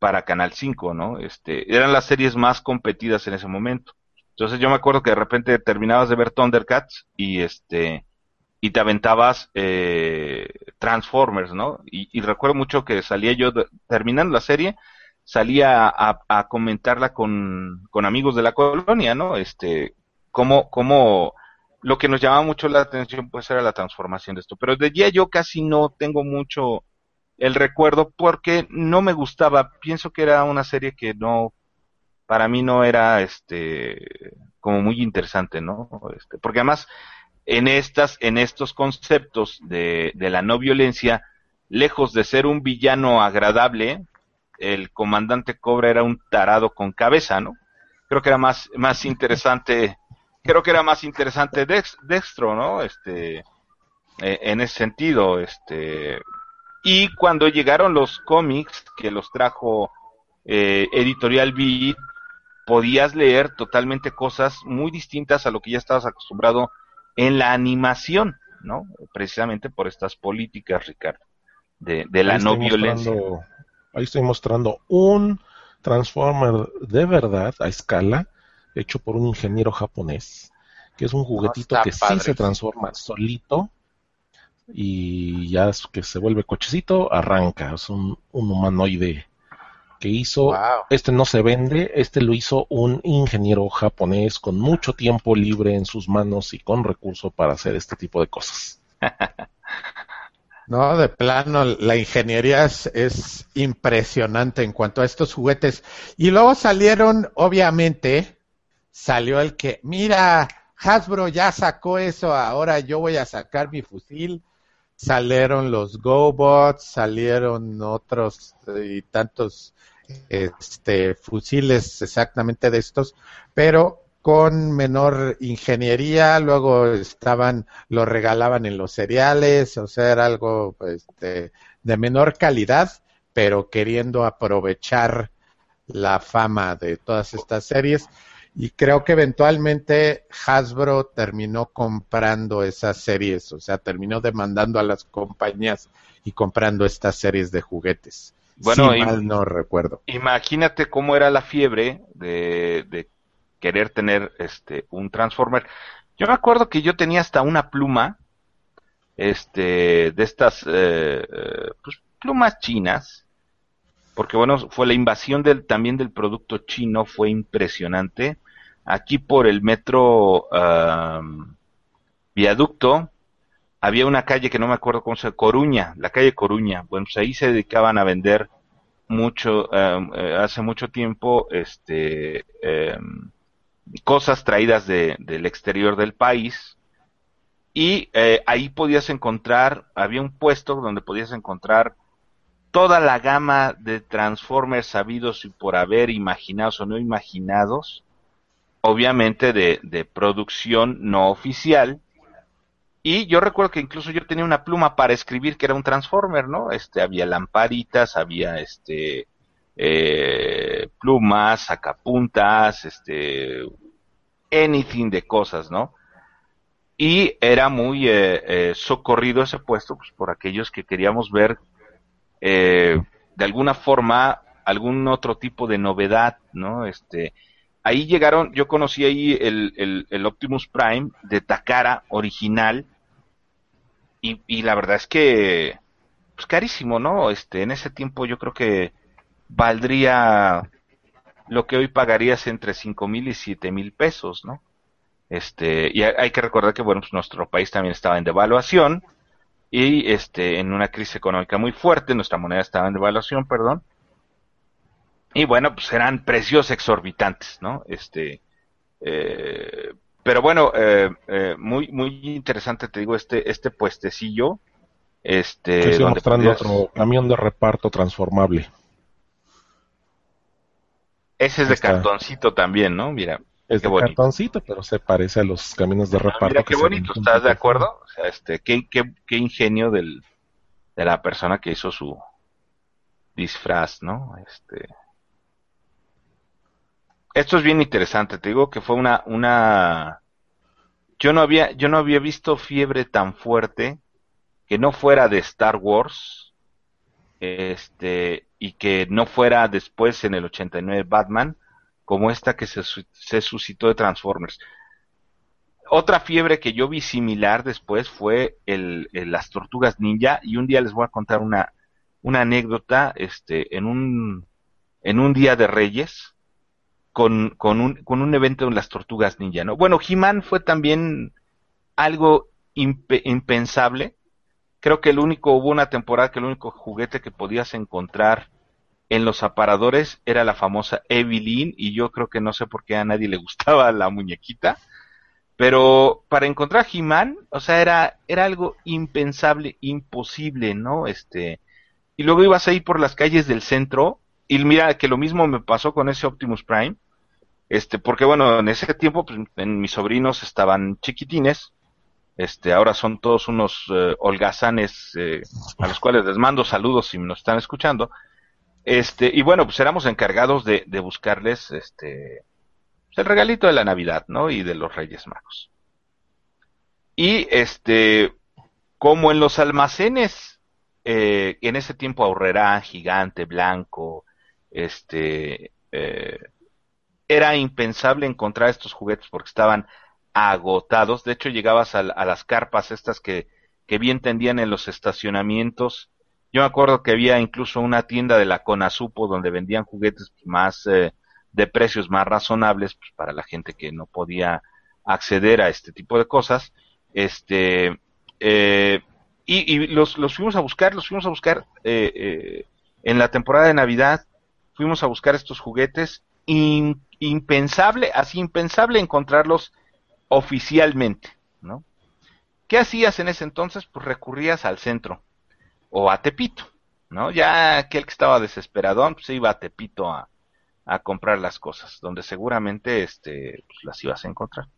para Canal 5, ¿no? Este, eran las series más competidas en ese momento. Entonces yo me acuerdo que de repente terminabas de ver Thundercats y este, y te aventabas eh, Transformers, ¿no? Y, recuerdo mucho que salía yo, terminando la serie, salía a, comentarla con, amigos de la colonia, ¿no? Este, como, como lo que nos llamaba mucho la atención pues era la transformación de esto. Pero de día yo casi no tengo mucho el recuerdo porque no me gustaba. Pienso que era una serie que no, para mí no era, este, como muy interesante, ¿no? Este, porque además en estas, en estos conceptos de la no violencia, lejos de ser un villano agradable, el comandante Cobra era un tarado con cabeza, ¿no? Creo que era más, más interesante, creo que era más interesante Dextro, ¿no? Este, eh, en ese sentido, este, y cuando llegaron los cómics que los trajo eh, Editorial Beat, podías leer totalmente cosas muy distintas a lo que ya estabas acostumbrado en la animación, ¿no? Precisamente por estas políticas, Ricardo, de, la no violencia. Ahí estoy mostrando un Transformer de verdad a escala, hecho por un ingeniero japonés, que es un juguetito que sí se transforma solito y ya que se vuelve cochecito, arranca. Es un, un humanoide que hizo, este no se vende, este lo hizo un ingeniero japonés con mucho tiempo libre en sus manos y con recursos para hacer este tipo de cosas. No, de plano, la ingeniería es, impresionante en cuanto a estos juguetes. Y luego salieron, obviamente, salió el que, mira, Hasbro ya sacó eso, ahora yo voy a sacar mi fusil. Salieron los GoBots, salieron otros eh, y tantos este, fusiles exactamente de estos, pero con menor ingeniería, luego estaban, lo regalaban en los cereales, o sea, era algo este, de menor calidad, pero queriendo aprovechar la fama de todas estas series. Y creo que eventualmente Hasbro terminó comprando esas series, o sea, terminó demandando a las compañías y comprando estas series de juguetes. Bueno, no recuerdo. Imagínate cómo era la fiebre de, querer tener este un Transformer. Yo me acuerdo que yo tenía hasta una pluma, este, de estas eh, eh, pues, plumas chinas, porque bueno, fue la invasión del, también del producto chino, fue impresionante. Aquí por el metro viaducto, había una calle que no me acuerdo cómo se llama, Coruña, la calle Coruña. Bueno, pues ahí se dedicaban a vender mucho, eh, hace mucho tiempo, este, em, cosas traídas de, del exterior del país. Y eh, ahí podías encontrar, había un puesto donde podías encontrar toda la gama de Transformers sabidos y por haber imaginados o no imaginados, obviamente de, producción no oficial, Y yo recuerdo que incluso yo tenía una pluma para escribir que era un Transformer, ¿no? Este, había lamparitas, había este, eh, plumas, sacapuntas, este, anything de cosas, ¿no? Y era muy eh, eh, socorrido ese puesto pues, por aquellos que queríamos ver de alguna forma algún otro tipo de novedad, ¿no? Este, ahí llegaron, yo conocí ahí el, el, Optimus Prime de Takara original y, y, la verdad es que pues carísimo, ¿no? Este, en ese tiempo yo creo que valdría lo que hoy pagarías entre cinco mil y siete mil pesos, ¿no? Este, y hay que recordar que bueno, pues nuestro país también estaba en devaluación y este, en una crisis económica muy fuerte, nuestra moneda estaba en devaluación, perdón, y bueno, pues eran precios exorbitantes, ¿no? Este, eh, pero bueno, eh, eh, muy muy interesante, te digo, este este puestecillo. Este, Estoy mostrando otro camión de reparto transformable. Ese es de cartoncito también, ¿no? Mira. Es de cartoncito, pero se parece a los camiones de ah, reparto. mira qué bonito, ¿estás de acuerdo? O sea, este, qué, qué, qué ingenio del, de la persona que hizo su disfraz, ¿no? Este, esto es bien interesante, te digo que fue una, una, yo no había, yo no había visto fiebre tan fuerte que no fuera de Star Wars, este, y que no fuera después en el 89 Batman, como esta que se, se suscitó de Transformers. Otra fiebre que yo vi similar después fue el, las tortugas ninja, y un día les voy a contar una, una anécdota, este, en un, en un día de Reyes, con, con, un, con un evento en las tortugas ninja, ¿no? Bueno, He-Man fue también algo impensable. Creo que el único, hubo una temporada que el único juguete que podías encontrar en los aparadores era la famosa Evelyn y yo creo que no sé por qué a nadie le gustaba la muñequita. Pero para encontrar He-Man, o sea, era, era algo impensable, imposible, ¿no? Este, y luego ibas ahí por las calles del centro y mira que lo mismo me pasó con ese Optimus Prime. Este, porque bueno, en ese tiempo pues, en mis sobrinos estaban chiquitines. Este, ahora son todos unos eh, holgazanes eh, a los cuales les mando saludos si nos están escuchando. Este, y bueno, pues éramos encargados de, buscarles este pues, el regalito de la Navidad, ¿no? Y de los Reyes Magos. Y este, como en los almacenes, eh, en ese tiempo ahorrará gigante, blanco, este, era impensable encontrar estos juguetes porque estaban agotados. De hecho, llegabas a, las carpas estas que, que bien tendían en los estacionamientos. Yo me acuerdo que había incluso una tienda de la Conasupo donde vendían juguetes más eh, de precios más razonables pues, para la gente que no podía acceder a este tipo de cosas. Este eh, y, los, los, fuimos a buscar, los fuimos a buscar eh, en la temporada de Navidad fuimos a buscar estos juguetes, impensable, así impensable encontrarlos oficialmente, ¿no? ¿Qué hacías en ese entonces? Pues recurrías al centro o a Tepito, ¿no? Ya aquel que estaba desesperadón, pues iba a Tepito a, comprar las cosas, donde seguramente este, pues, las ibas a encontrar.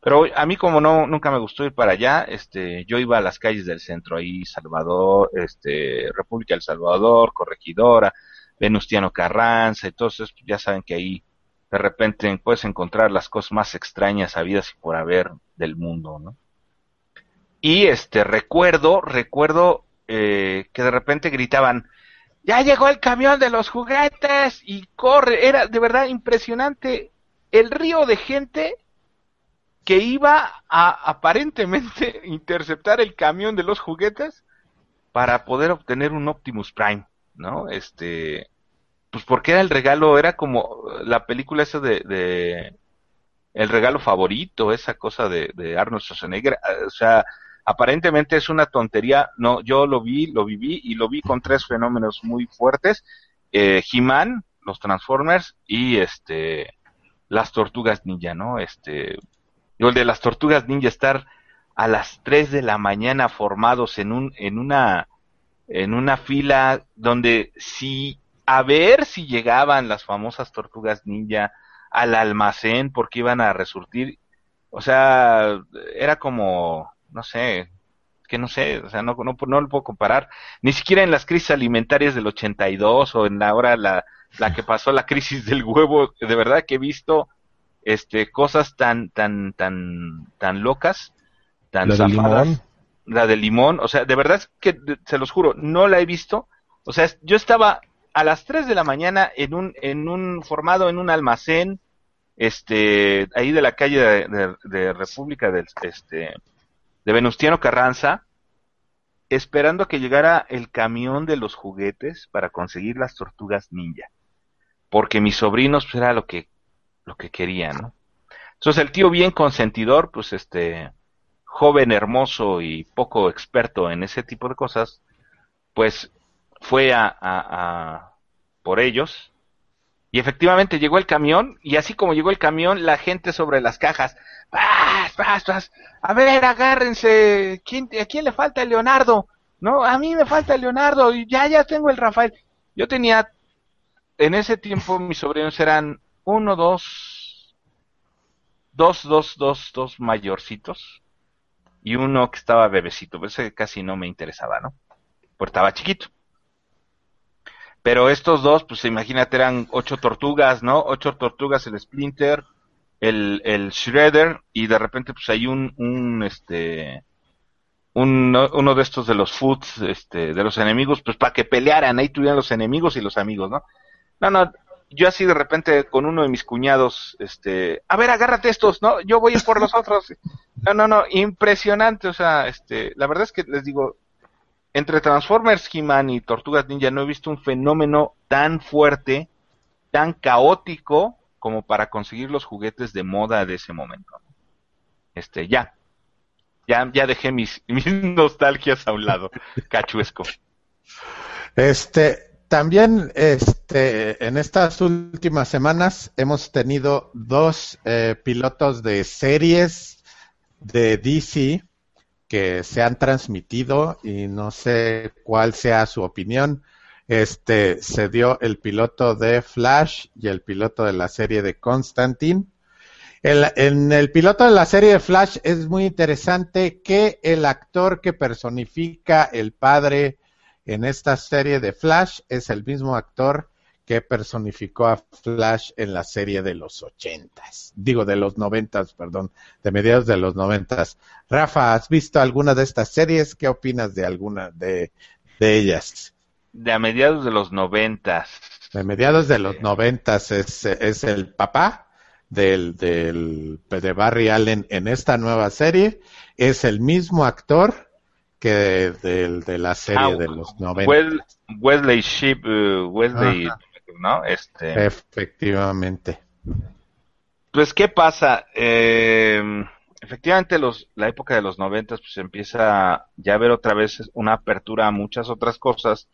Pero a mí como no nunca me gustó ir para allá, este, yo iba a las calles del centro ahí, Salvador, este, República del Salvador, Corregidora, Venustiano Carranza, entonces ya saben que ahí de repente puedes encontrar las cosas más extrañas habidas y por haber del mundo, ¿no? Y este recuerdo, recuerdo eh, que de repente gritaban, ya llegó el camión de los juguetes y corre, era de verdad impresionante el río de gente que iba a aparentemente interceptar el camión de los juguetes para poder obtener un Optimus Prime, ¿no? Este, pues porque era el regalo, era como la película esa de, el regalo favorito, esa cosa de, Arnold Schwarzenegger, o sea, aparentemente es una tontería, no, yo lo vi, lo viví y lo vi con tres fenómenos muy fuertes, eh, He-Man, los Transformers y este, las Tortugas Ninja, ¿no? Este, el de las Tortugas Ninja estar a las 3 de la mañana formados en un, en una, en una fila donde si a ver si llegaban las famosas tortugas ninja al almacén porque iban a resurtir. O sea, era como no sé, que no sé, o sea, no, no, no lo puedo comparar, ni siquiera en las crisis alimentarias del 82 o en la hora la, la que pasó la crisis del huevo, de verdad que he visto este cosas tan tan tan tan locas, tan La de limón. la de limón, o sea, de verdad es que se los juro, no la he visto. O sea, yo estaba a las 3 de la mañana en un en un formado en un almacén este ahí de la calle de, de- República del este de Venustiano Carranza esperando que llegara el camión de los juguetes para conseguir las tortugas ninja. Porque mis sobrinos pues, era lo que lo que querían, ¿no? Entonces el tío bien consentidor, pues este joven, hermoso y poco experto en ese tipo de cosas, pues fue a, a- a- por ellos y efectivamente llegó el camión y así como llegó el camión, la gente sobre las cajas, ¡Pas, pas, pas! A ver, agárrense, ¿quién, ¿a quién le falta el Leonardo? No, a mí me falta el Leonardo y ya, ya tengo el Rafael. Yo tenía, en ese tiempo mis sobrinos eran uno, dos, dos, dos, dos, dos mayorcitos y uno que estaba bebecito, pero ese casi no me interesaba, ¿no? Porque estaba chiquito. Pero estos dos, pues imagínate, eran ocho tortugas, ¿no? Ocho tortugas, el Splinter, el, el Shredder, y de repente, pues hay un, un, este, uno, uno de estos de los foods, este, de los enemigos, pues para que pelearan, ahí tuvieran los enemigos y los amigos, ¿no? No, no, yo así de repente con uno de mis cuñados, este, a ver, agárrate estos, ¿no? Yo voy por los otros. No, no, no, impresionante, o sea, este, la verdad es que les digo, entre Transformers, He-Man y Tortugas Ninja no he visto un fenómeno tan fuerte, tan caótico como para conseguir los juguetes de moda de ese momento. Este, ya. Ya, ya dejé mis, nostalgias a un lado, cachuesco. Este, también, este, en estas últimas semanas hemos tenido dos eh, pilotos de series de DC que se han transmitido y no sé cuál sea su opinión. Este, se dio el piloto de Flash y el piloto de la serie de Constantine. El- en el piloto de la serie de Flash es muy interesante que el actor que personifica el padre en esta serie de Flash es el mismo actor que personificó a Flash en la serie de los ochentas, digo de los noventas, perdón, de mediados de los noventas. Rafa, ¿has visto alguna de estas series? ¿Qué opinas de alguna de, de ellas? De a mediados de los noventas. De mediados de los noventas es, es el papá del, del de Barry Allen en esta nueva serie, es el mismo actor que del de la serie Ah, de los Wel- noventas. Wesley Ship, eh, Wesley, Ajá. ¿No? Este, Efectivamente. Pues, ¿qué pasa? Eh, efectivamente, los, la época de los noventas, pues empieza ya a ver otra vez una apertura a muchas otras cosas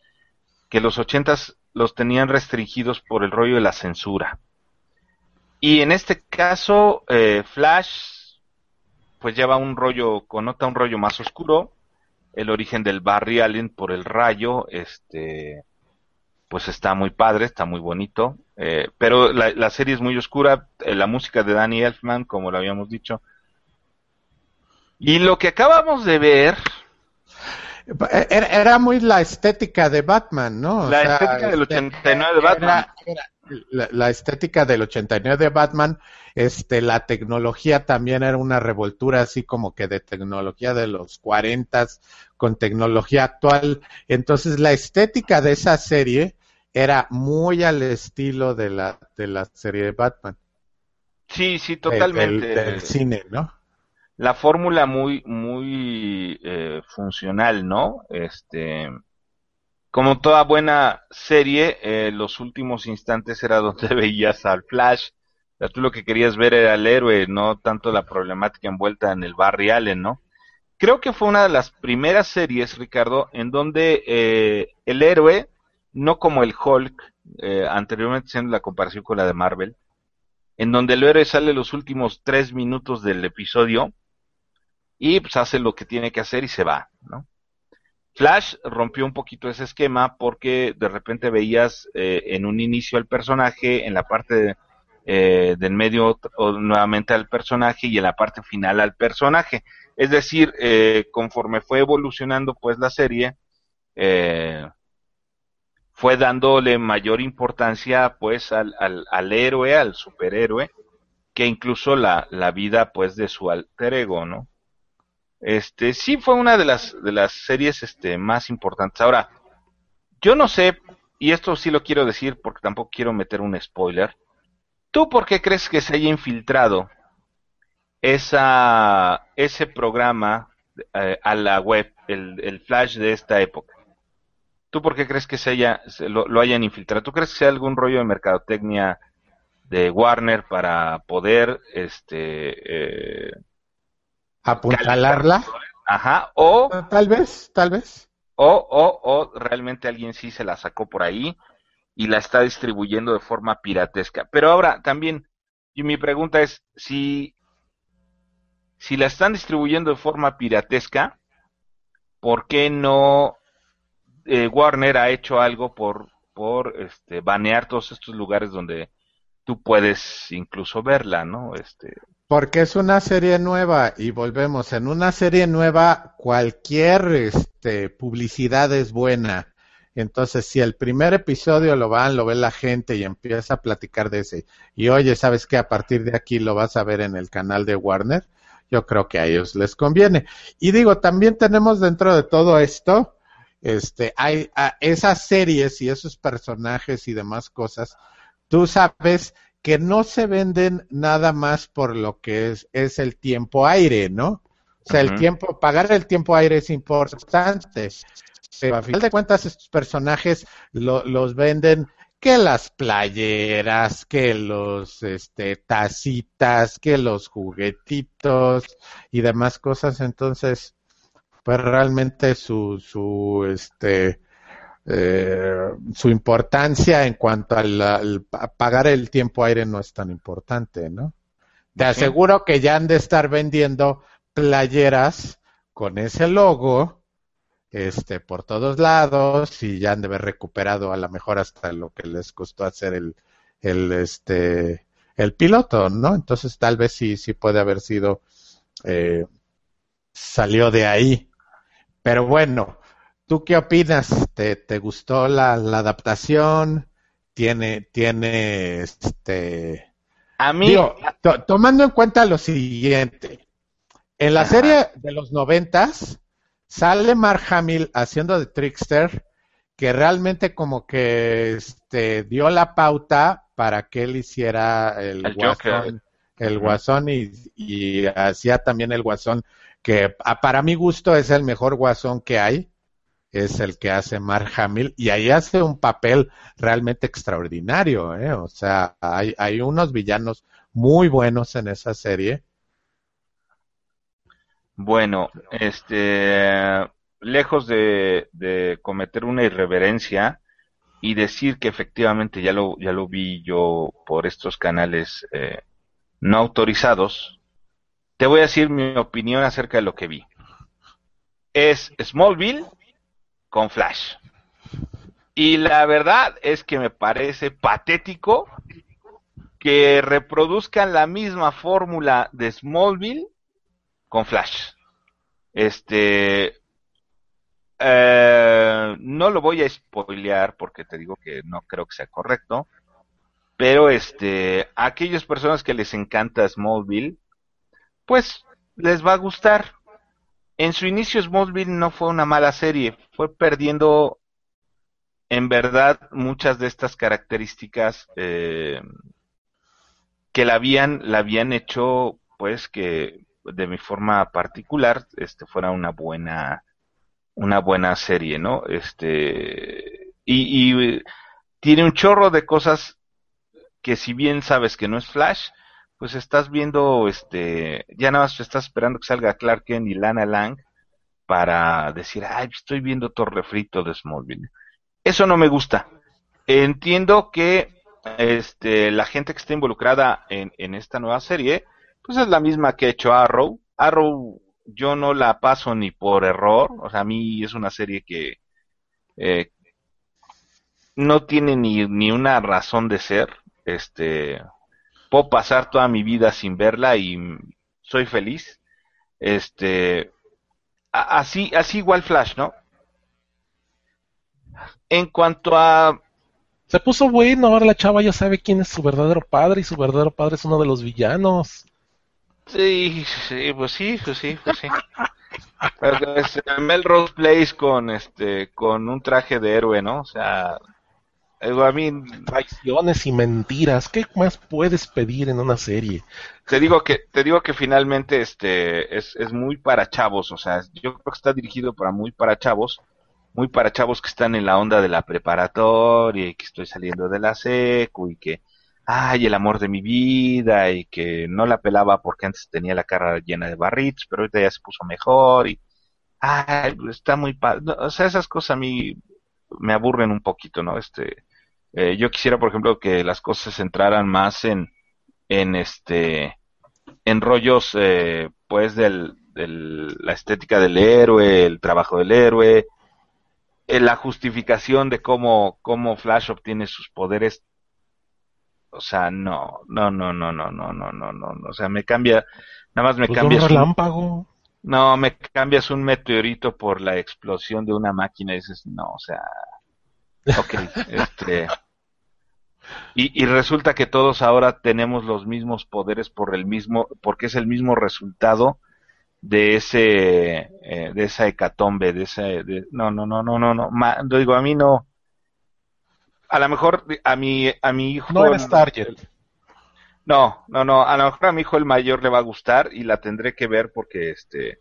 que los ochentas los tenían restringidos por el rollo de la censura. Y en este caso, eh, Flash, pues lleva un rollo, connota un rollo más oscuro, el origen del Barry Allen por el rayo, este, pues está muy padre, está muy bonito, eh, pero la, la serie es muy oscura, eh, la música de Danny Elfman, como lo habíamos dicho. Y lo que acabamos de ver, Era, era muy la estética de Batman, ¿no? O la sea, estética del este, 89 de Batman, era- era la, la estética del 89 de Batman, este, la tecnología también era una revoltura así como que de tecnología de los 40 con tecnología actual. Entonces la estética de esa serie era muy al estilo de la, de la serie de Batman. sí, sí, totalmente. Del, del cine, ¿no? la fórmula muy muy eh, funcional, ¿no? Este, como toda buena serie, eh, los últimos instantes era donde veías al Flash. O sea, tú lo que querías ver era el héroe, no tanto la problemática envuelta en el Barry Allen, ¿no? Creo que fue una de las primeras series, Ricardo, en donde eh, el héroe, no como el Hulk, eh, anteriormente haciendo la comparación con la de Marvel, en donde el héroe sale los últimos tres minutos del episodio y pues hace lo que tiene que hacer y se va, ¿no? Flash rompió un poquito ese esquema porque de repente veías eh, en un inicio al personaje en la parte eh, del medio nuevamente al personaje y en la parte final al personaje. Es decir, eh, conforme fue evolucionando pues la serie, eh, fue dándole mayor importancia pues al, al, al, héroe, al superhéroe, que incluso la, vida pues de su alter ego, ¿no? Este, sí fue una de las, de las series este, más importantes. Ahora, yo no sé, y esto sí lo quiero decir porque tampoco quiero meter un spoiler. ¿Tú por qué crees que se haya infiltrado esa, ese programa eh, a la web, el, flash de esta época? ¿Tú por qué crees que se haya, lo, hayan infiltrado? ¿Tú crees que sea algún rollo de mercadotecnia de Warner para poder este eh, apuntalarla? Ajá, o tal vez, tal vez. O, o, o realmente alguien sí se la sacó por ahí y la está distribuyendo de forma piratesca. Pero ahora también, y mi pregunta es, si, si la están distribuyendo de forma piratesca, ¿por qué no eh, Warner ha hecho algo por, por este, banear todos estos lugares donde tú puedes incluso verla, ¿no? Este... Porque es una serie nueva y volvemos, en una serie nueva cualquier este, publicidad es buena. Entonces, si el primer episodio lo van, lo ve la gente y empieza a platicar de ese, y oye, ¿sabes qué? A partir de aquí lo vas a ver en el canal de Warner, yo creo que a ellos les conviene. Y digo, también tenemos dentro de todo esto este, hay esas series y esos personajes y demás cosas, tú sabes que no se venden nada más por lo que es, es el tiempo aire, ¿no? O sea, el tiempo, pagar el tiempo aire es importante. Pero a final de cuentas, estos personajes los venden que las playeras, que los este, tacitas, que los juguetitos y demás cosas. Entonces, pues realmente su, su, este, eh, su importancia en cuanto al, pagar el tiempo aire no es tan importante, ¿no? Te aseguro que ya han de estar vendiendo playeras con ese logo, este, por todos lados y ya han de haber recuperado a lo mejor hasta lo que les costó hacer el, el, este, el piloto, ¿no? Entonces tal vez sí, sí puede haber sido, eh, salió de ahí. Pero bueno, ¿tú qué opinas? ¿Te, te gustó la, adaptación? ¿Tiene, tiene, este... A mí... tomando en cuenta lo siguiente. En la serie de los noventas sale Mark Hamill haciendo de Trickster que realmente como que este, dio la pauta para que él hiciera el, guasón, el guasón y, y, hacía también el guasón que para mi gusto es el mejor guasón que hay, es el que hace Mark Hamill, y ahí hace un papel realmente extraordinario, ¿eh? o sea, hay, hay unos villanos muy buenos en esa serie. Bueno, este, lejos de, de cometer una irreverencia y decir que efectivamente ya lo, ya lo vi yo por estos canales eh, no autorizados, te voy a decir mi opinión acerca de lo que vi. Es Smallville con Flash. Y la verdad es que me parece patético que reproduzcan la misma fórmula de Smallville con Flash. Este, eh, no lo voy a spoilear porque te digo que no creo que sea correcto. Pero este, a aquellas personas que les encanta Smallville, pues les va a gustar. En su inicio Smallville no fue una mala serie, fue perdiendo en verdad muchas de estas características eh, que la habían, hecho pues que de mi forma particular este fuera una buena una buena serie, ¿no? Este y, y tiene un chorro de cosas que si bien sabes que no es Flash, pues estás viendo, este, ya nada más estás esperando que salga Clark Kent y Lana Lang para decir, ay, estoy viendo Torre Frito de Smallville. Eso no me gusta. Entiendo que este, la gente que está involucrada en, en esta nueva serie, pues es la misma que ha hecho Arrow. Arrow yo no la paso ni por error, o sea, a mí es una serie que eh, no tiene ni, ni una razón de ser, este, puedo pasar toda mi vida sin verla y soy feliz. Este, así, así igual Flash, ¿no? En cuanto a se puso bueno, ahora la chava ya sabe quién es su verdadero padre y su verdadero padre es uno de los villanos. Sí, sí, pues sí, pues sí, pues sí. Pues, Melrose Place con este, con un traje de héroe, ¿no? O sea, a mí traiciones y mentiras, ¿qué más puedes pedir en una serie? Te digo que, te digo que finalmente este es, es muy para chavos, o sea, yo creo que está dirigido para muy para chavos muy para chavos que están en la onda de la preparatoria y que estoy saliendo de la secu y que, ay, el amor de mi vida y que no la pelaba porque antes tenía la cara llena de barritos, pero ahorita ya se puso mejor y, ay, está muy padre. o sea, esas cosas a mí me aburren un poquito, ¿no? Este, eh, yo quisiera, por ejemplo, que las cosas se centraran más en, en este, en rollos, eh, pues, del, del, la estética del héroe, el trabajo del héroe, eh, la justificación de cómo, cómo Flash obtiene sus poderes, o sea, no, no, no, no, no, no, no, no, no, o sea, me cambia, nada más me pues cambias un relámpago. no, me cambias un meteorito por la explosión de una máquina y dices, no, o sea, ok, este, y, y resulta que todos ahora tenemos los mismos poderes por el mismo, porque es el mismo resultado de ese eh, de esa hecatombe de ese no no no no no no ma, digo a mí no. A lo mejor a mi a mi hijo no eres target. no no no a lo mejor a mi hijo el mayor le va a gustar y la tendré que ver porque este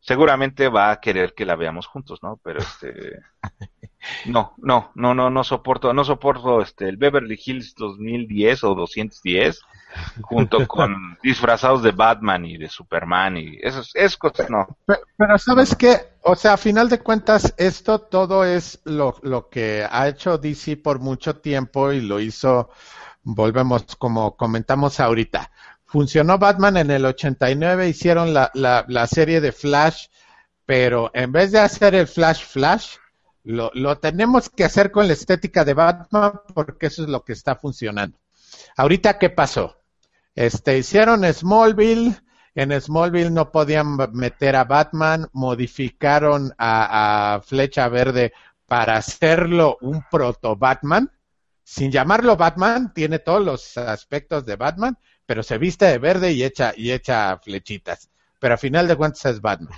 seguramente va a querer que la veamos juntos no pero este no no no no no soporto no soporto este el Beverly Hills 2010 o 210 junto con disfrazados de Batman y de Superman y esas es cosas no. Pero, sabes qué, o sea, a final de cuentas esto todo es lo, lo que ha hecho DC por mucho tiempo y lo hizo, volvemos como comentamos ahorita. Funcionó Batman en el 89, hicieron la, la, la serie de Flash, pero en vez de hacer el Flash Flash, lo, lo tenemos que hacer con la estética de Batman porque eso es lo que está funcionando. Ahorita, ¿qué pasó? Este, hicieron Smallville, en Smallville no podían meter a Batman, modificaron a, Flecha Verde para hacerlo un proto Batman, sin llamarlo Batman, tiene todos los aspectos de Batman, pero se viste de verde y echa, y echa flechitas. Pero a final de cuentas es Batman.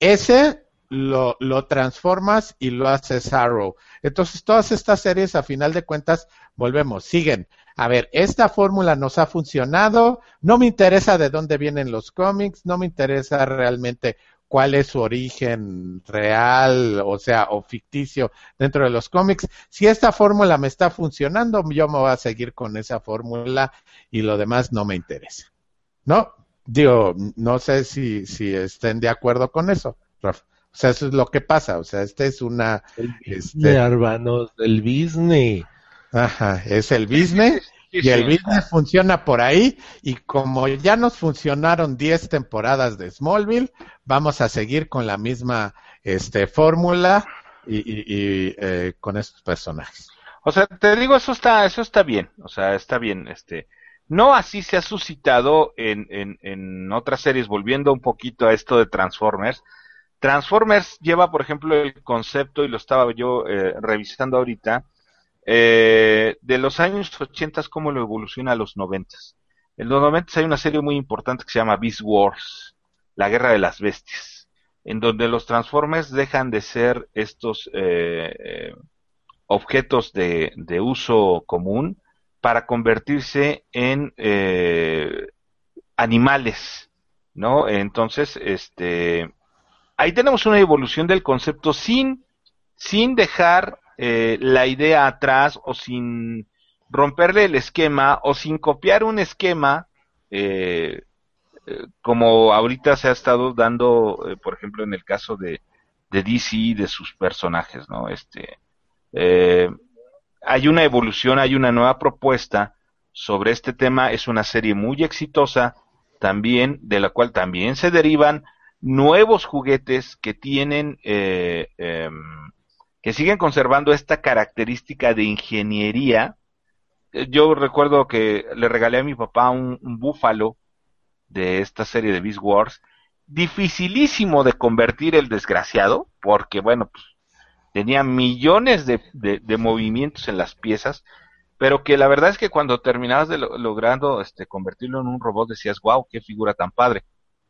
Ese lo, lo transformas y lo haces Arrow. Entonces todas estas series a final de cuentas volvemos, siguen a ver, esta fórmula nos ha funcionado, no me interesa de dónde vienen los cómics, no me interesa realmente cuál es su origen real, o sea, o ficticio dentro de los cómics. Si esta fórmula me está funcionando, yo me voy a seguir con esa fórmula y lo demás no me interesa. ¿No? Digo, no sé si, si estén de acuerdo con eso, Rafa. O sea, eso es lo que pasa. O sea, este es una... El este... hermanos, del business. Ajá, es el business y el business funciona por ahí y como ya nos funcionaron 10 temporadas de Smallville, vamos a seguir con la misma este, fórmula y, y, eh, con estos personajes. O sea, te digo, eso está, eso está bien, o sea, está bien, este, no así se ha suscitado en, en, en otras series, volviendo un poquito a esto de Transformers. Transformers lleva, por ejemplo, el concepto, y lo estaba yo eh, revisando ahorita, eh, de los años 80, cómo lo evoluciona a los 90. En los 90 hay una serie muy importante que se llama Beast Wars, la guerra de las bestias, en donde los Transformers dejan de ser estos eh, eh, objetos de, de, uso común para convertirse en animales, ¿no? Entonces, este, ahí tenemos una evolución del concepto sin, sin dejar eh, la idea atrás o sin romperle el esquema o sin copiar un esquema eh, eh, como ahorita se ha estado dando, por ejemplo, en el caso de, de DC de sus personajes, ¿no? Este, hay una evolución, hay una nueva propuesta sobre este tema, es una serie muy exitosa también, de la cual también se derivan nuevos juguetes que tienen eh, em, que siguen conservando esta característica de ingeniería yo recuerdo que le regalé a mi papá un, búfalo de esta serie de Beast Wars. Dificilísimo de convertir el desgraciado, porque bueno, pues, tenía millones de, movimientos en las piezas, pero que la verdad es que cuando terminabas de logrando este, convertirlo en un robot decías, wow, qué figura tan padre.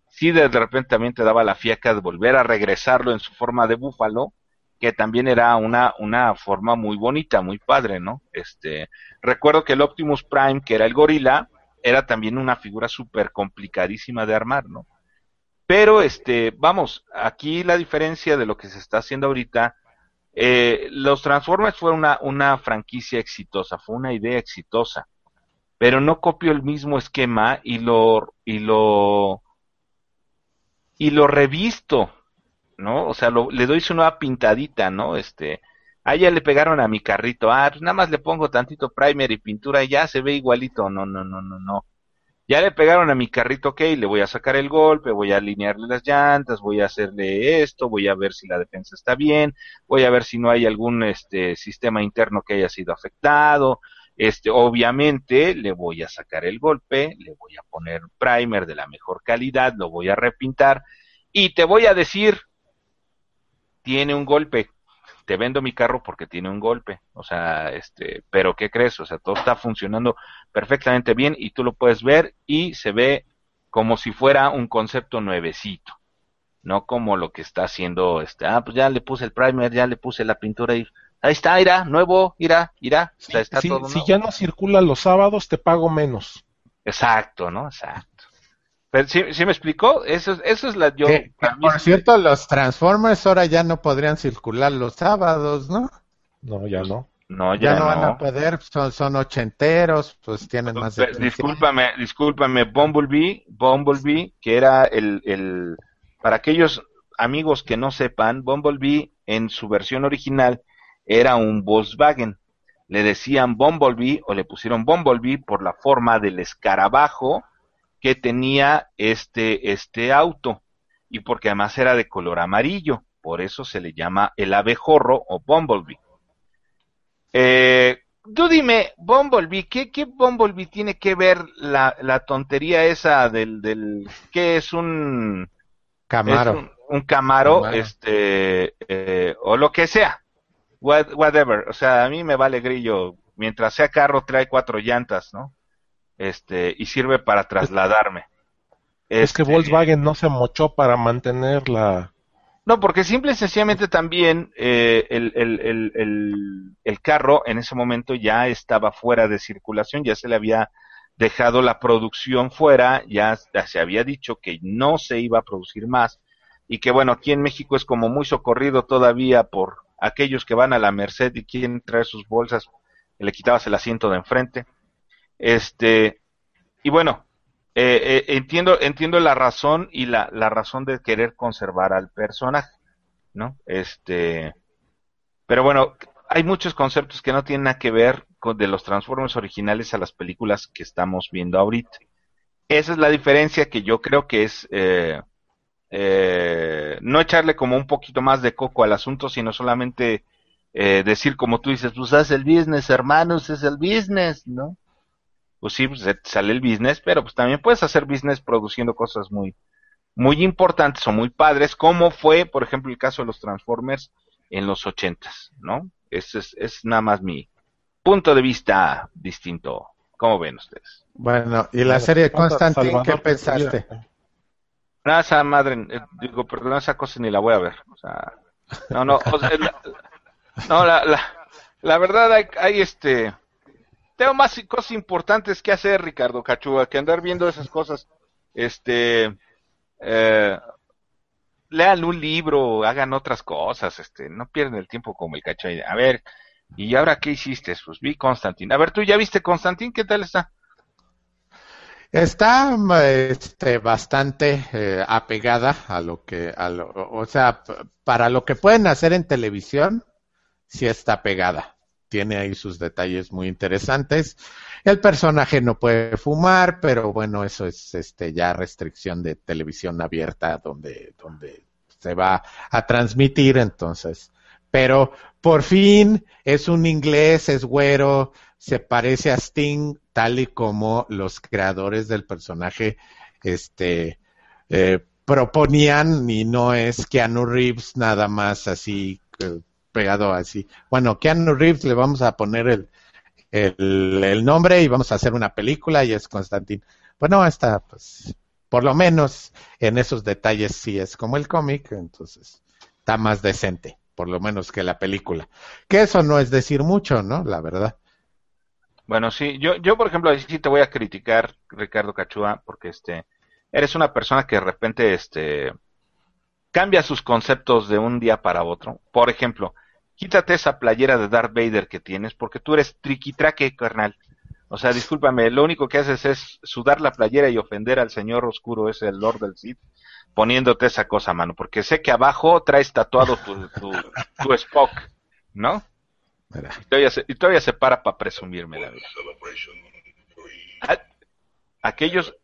Sí, de repente también te daba la fiaca de volver a regresarlo en su forma de búfalo, que también era una, una forma muy bonita, muy padre, ¿no? Este, recuerdo que el Optimus Prime, que era el gorila, era también una figura súper complicadísima de armar, ¿no? Pero, este, vamos, aquí la diferencia de lo que se está haciendo ahorita, eh, los Transformers fue una, una franquicia exitosa, fue una idea exitosa, pero no copió el mismo esquema y lo, y lo, y lo revisto ¿no? O sea, le doy su nueva pintadita, ¿no? Este, ah, ya le pegaron a mi carrito, ah, pues nada más le pongo tantito primer y pintura y ya se ve igualito, no, no, no, no, no. Ya le pegaron a mi carrito, ok, le voy a sacar el golpe, voy a alinearle las llantas, voy a hacerle esto, voy a ver si la defensa está bien, voy a ver si no hay algún este sistema interno que haya sido afectado, este, obviamente le voy a sacar el golpe, le voy a poner primer de la mejor calidad, lo voy a repintar y te voy a decir tiene un golpe. Te vendo mi carro porque tiene un golpe. O sea, este, pero ¿qué crees? O sea, todo está funcionando perfectamente bien y tú lo puedes ver y se ve como si fuera un concepto nuevecito. No como lo que está haciendo este, ah, pues ya le puse el primer, ya le puse la pintura y ahí está, irá, nuevo, irá, irá. está todo si ya no circula los sábados, te pago menos. Exacto, ¿no? Exacto. Pero, ¿sí, me explicó? Eso, eso es la... Yo, por cierto, los Transformers ahora ya no podrían circular los sábados, ¿no? No, ya no. No, ya, no, van a poder, son, son ochenteros, pues tienen más de Discúlpame, discúlpame, Bumblebee, Bumblebee, que era el, el, para aquellos amigos que no sepan, Bumblebee en su versión original era un Volkswagen. Le decían Bumblebee o le pusieron Bumblebee por la forma del escarabajo que tenía este, este auto y porque además era de color amarillo, por eso se le llama el abejorro o Bumblebee. Eh, tú dime, Bumblebee, ¿qué, ¿qué Bumblebee tiene que ver la, la tontería esa del, del, ¿qué es un Camaro? un, Camaro, este, eh, o lo que sea, whatever, o sea, a mí me vale grillo, mientras sea carro trae cuatro llantas, ¿no? Este, y sirve para trasladarme. Es que este, Volkswagen no se mochó para mantenerla. No, porque simple y sencillamente también eh, el, el, el, el, carro en ese momento ya estaba fuera de circulación, ya se le había dejado la producción fuera, ya, se había dicho que no se iba a producir más y que bueno, aquí en México es como muy socorrido todavía por aquellos que van a la Merced y quieren traer sus bolsas, le quitabas el asiento de enfrente. Este, y bueno, eh, eh, entiendo, entiendo la razón y la, la razón de querer conservar al personaje, ¿no? Este, pero bueno, hay muchos conceptos que no tienen nada que ver con de los Transformers originales a las películas que estamos viendo ahorita. Esa es la diferencia que yo creo que es eh, eh, no echarle como un poquito más de coco al asunto, sino solamente eh, decir como tú dices, pues haz el business, hermanos, es el business, ¿no? Pues sí, pues, sale el business, pero pues también puedes hacer business produciendo cosas muy, muy importantes o muy padres, como fue, por ejemplo, el caso de los Transformers en los ochentas, ¿no? Ese es, es nada más mi punto de vista distinto. ¿Cómo ven ustedes? Bueno, y la serie de Constantine, ¿qué pensaste? Nada, esa madre, eh, digo, perdón, esa cosa ni la voy a ver. O sea, no, no, la, no, la, la, la verdad hay, hay este, tengo más cosas importantes que hacer, Ricardo Cachúa, que andar viendo esas cosas. Este, eh, lean un libro, hagan otras cosas, este, no pierden el tiempo como el cacho. A ver, ¿y ahora qué hiciste? Pues vi Constantine. A ver, ¿tú ya viste Constantine? ¿Qué tal está? Está este, bastante eh, apegada a lo que, a lo, o sea, para lo que pueden hacer en televisión, sí está pegada tiene ahí sus detalles muy interesantes. El personaje no puede fumar, pero bueno, eso es este ya restricción de televisión abierta donde, donde se va a transmitir entonces. Pero por fin es un inglés, es güero, se parece a Sting tal y como los creadores del personaje este eh, proponían y no es Keanu Reeves nada más así eh, pegado así. Bueno, Keanu Reeves le vamos a poner el, el, nombre y vamos a hacer una película y es Constantine. Bueno, está, pues, por lo menos en esos detalles sí es como el cómic, entonces está más decente, por lo menos que la película. Que eso no es decir mucho, ¿no? La verdad. Bueno, sí, yo, yo por ejemplo, sí te voy a criticar, Ricardo Cachua, porque este, eres una persona que de repente, este, cambia sus conceptos de un día para otro. Por ejemplo, quítate esa playera de Darth Vader que tienes, porque tú eres triquitraque, carnal. O sea, discúlpame, lo único que haces es sudar la playera y ofender al señor oscuro, ese el Lord del Sith, poniéndote esa cosa, mano, porque sé que abajo traes tatuado tu, tu, Spock, ¿no? Y todavía, se, y todavía se para para presumirme la vida. Aquellos,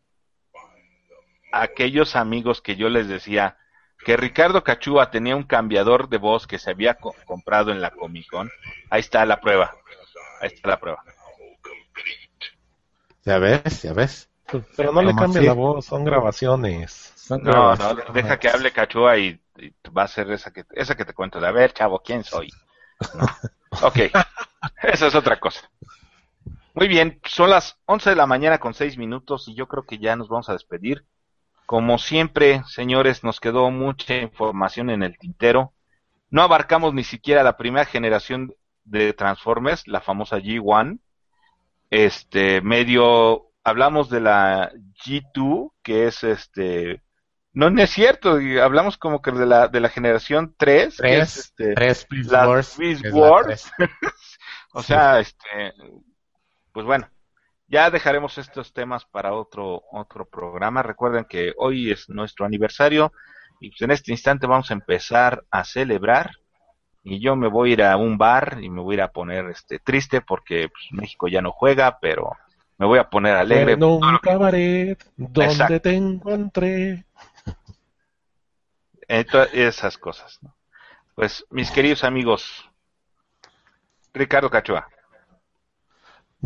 aquellos amigos que yo les decía, que Ricardo Cachúa tenía un cambiador de voz que se había comprado en la Comic Con. Ahí está la prueba. Ahí está la prueba. Ya ves, ya ves. Pero no le cambia la voz, son grabaciones. no, no, deja que hable Cachúa y, va a ser esa que, esa que te cuento. De a ver, chavo, ¿quién soy? Ok, esa es otra cosa. Muy bien, son las 11 de la mañana con 6 minutos y yo creo que ya nos vamos a despedir. Como siempre, señores, nos quedó mucha información en el tintero. No abarcamos ni siquiera la primera generación de Transformers, la famosa G1. Este, medio, hablamos de la G2, que es este, no, no es cierto, hablamos como que de la, de la generación 3, 3 es este, 3 Wars. o sea, este, pues bueno, ya dejaremos estos temas para otro, otro programa. Recuerden que hoy es nuestro aniversario y pues en este instante vamos a empezar a celebrar. Y yo me voy a ir a un bar y me voy a ir a poner este triste porque pues, México ya no juega, pero me voy a poner alegre. En un cabaret donde te encontré. esas cosas. Pues mis queridos amigos, Ricardo Cachoa.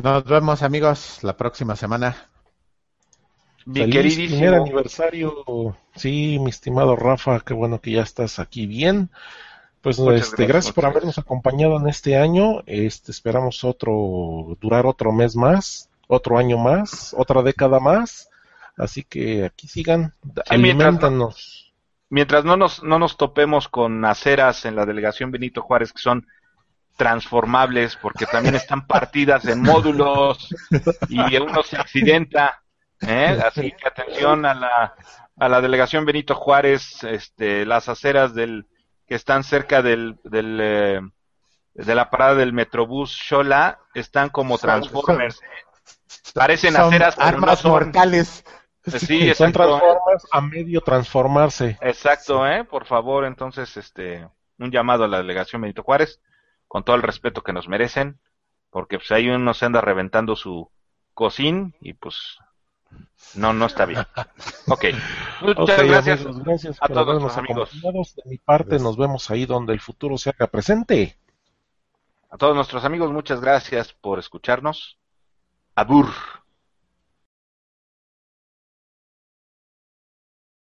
Nos vemos amigos la próxima semana. Mi Feliz primer aniversario. Sí, mi estimado Rafa, qué bueno que ya estás aquí bien. Pues este, gracias, por habernos acompañado en este año. Este, esperamos otro, durar otro mes más, otro año más, otra década más. Así que aquí sigan, alimentannos. Mientras no nos, no nos topemos con aceras en la delegación Benito Juárez que son transformables porque también están partidas en módulos y uno se accidenta. ¿eh? Así que atención a la, a la delegación Benito Juárez, este, las aceras del, que están cerca del, del eh, de la parada del Metrobús Shola están como Transformers. Parecen aceras armas mortales. Sí, son Transformers a medio transformarse. Exacto, eh, por favor, entonces este un llamado a la delegación Benito Juárez con todo el respeto que nos merecen, porque pues ahí uno se anda reventando su cocín y pues no, no está bien. Ok, muchas gracias, a todos los amigos. De mi parte, nos vemos ahí donde el futuro se haga presente. A todos nuestros amigos, muchas gracias por escucharnos. Abur.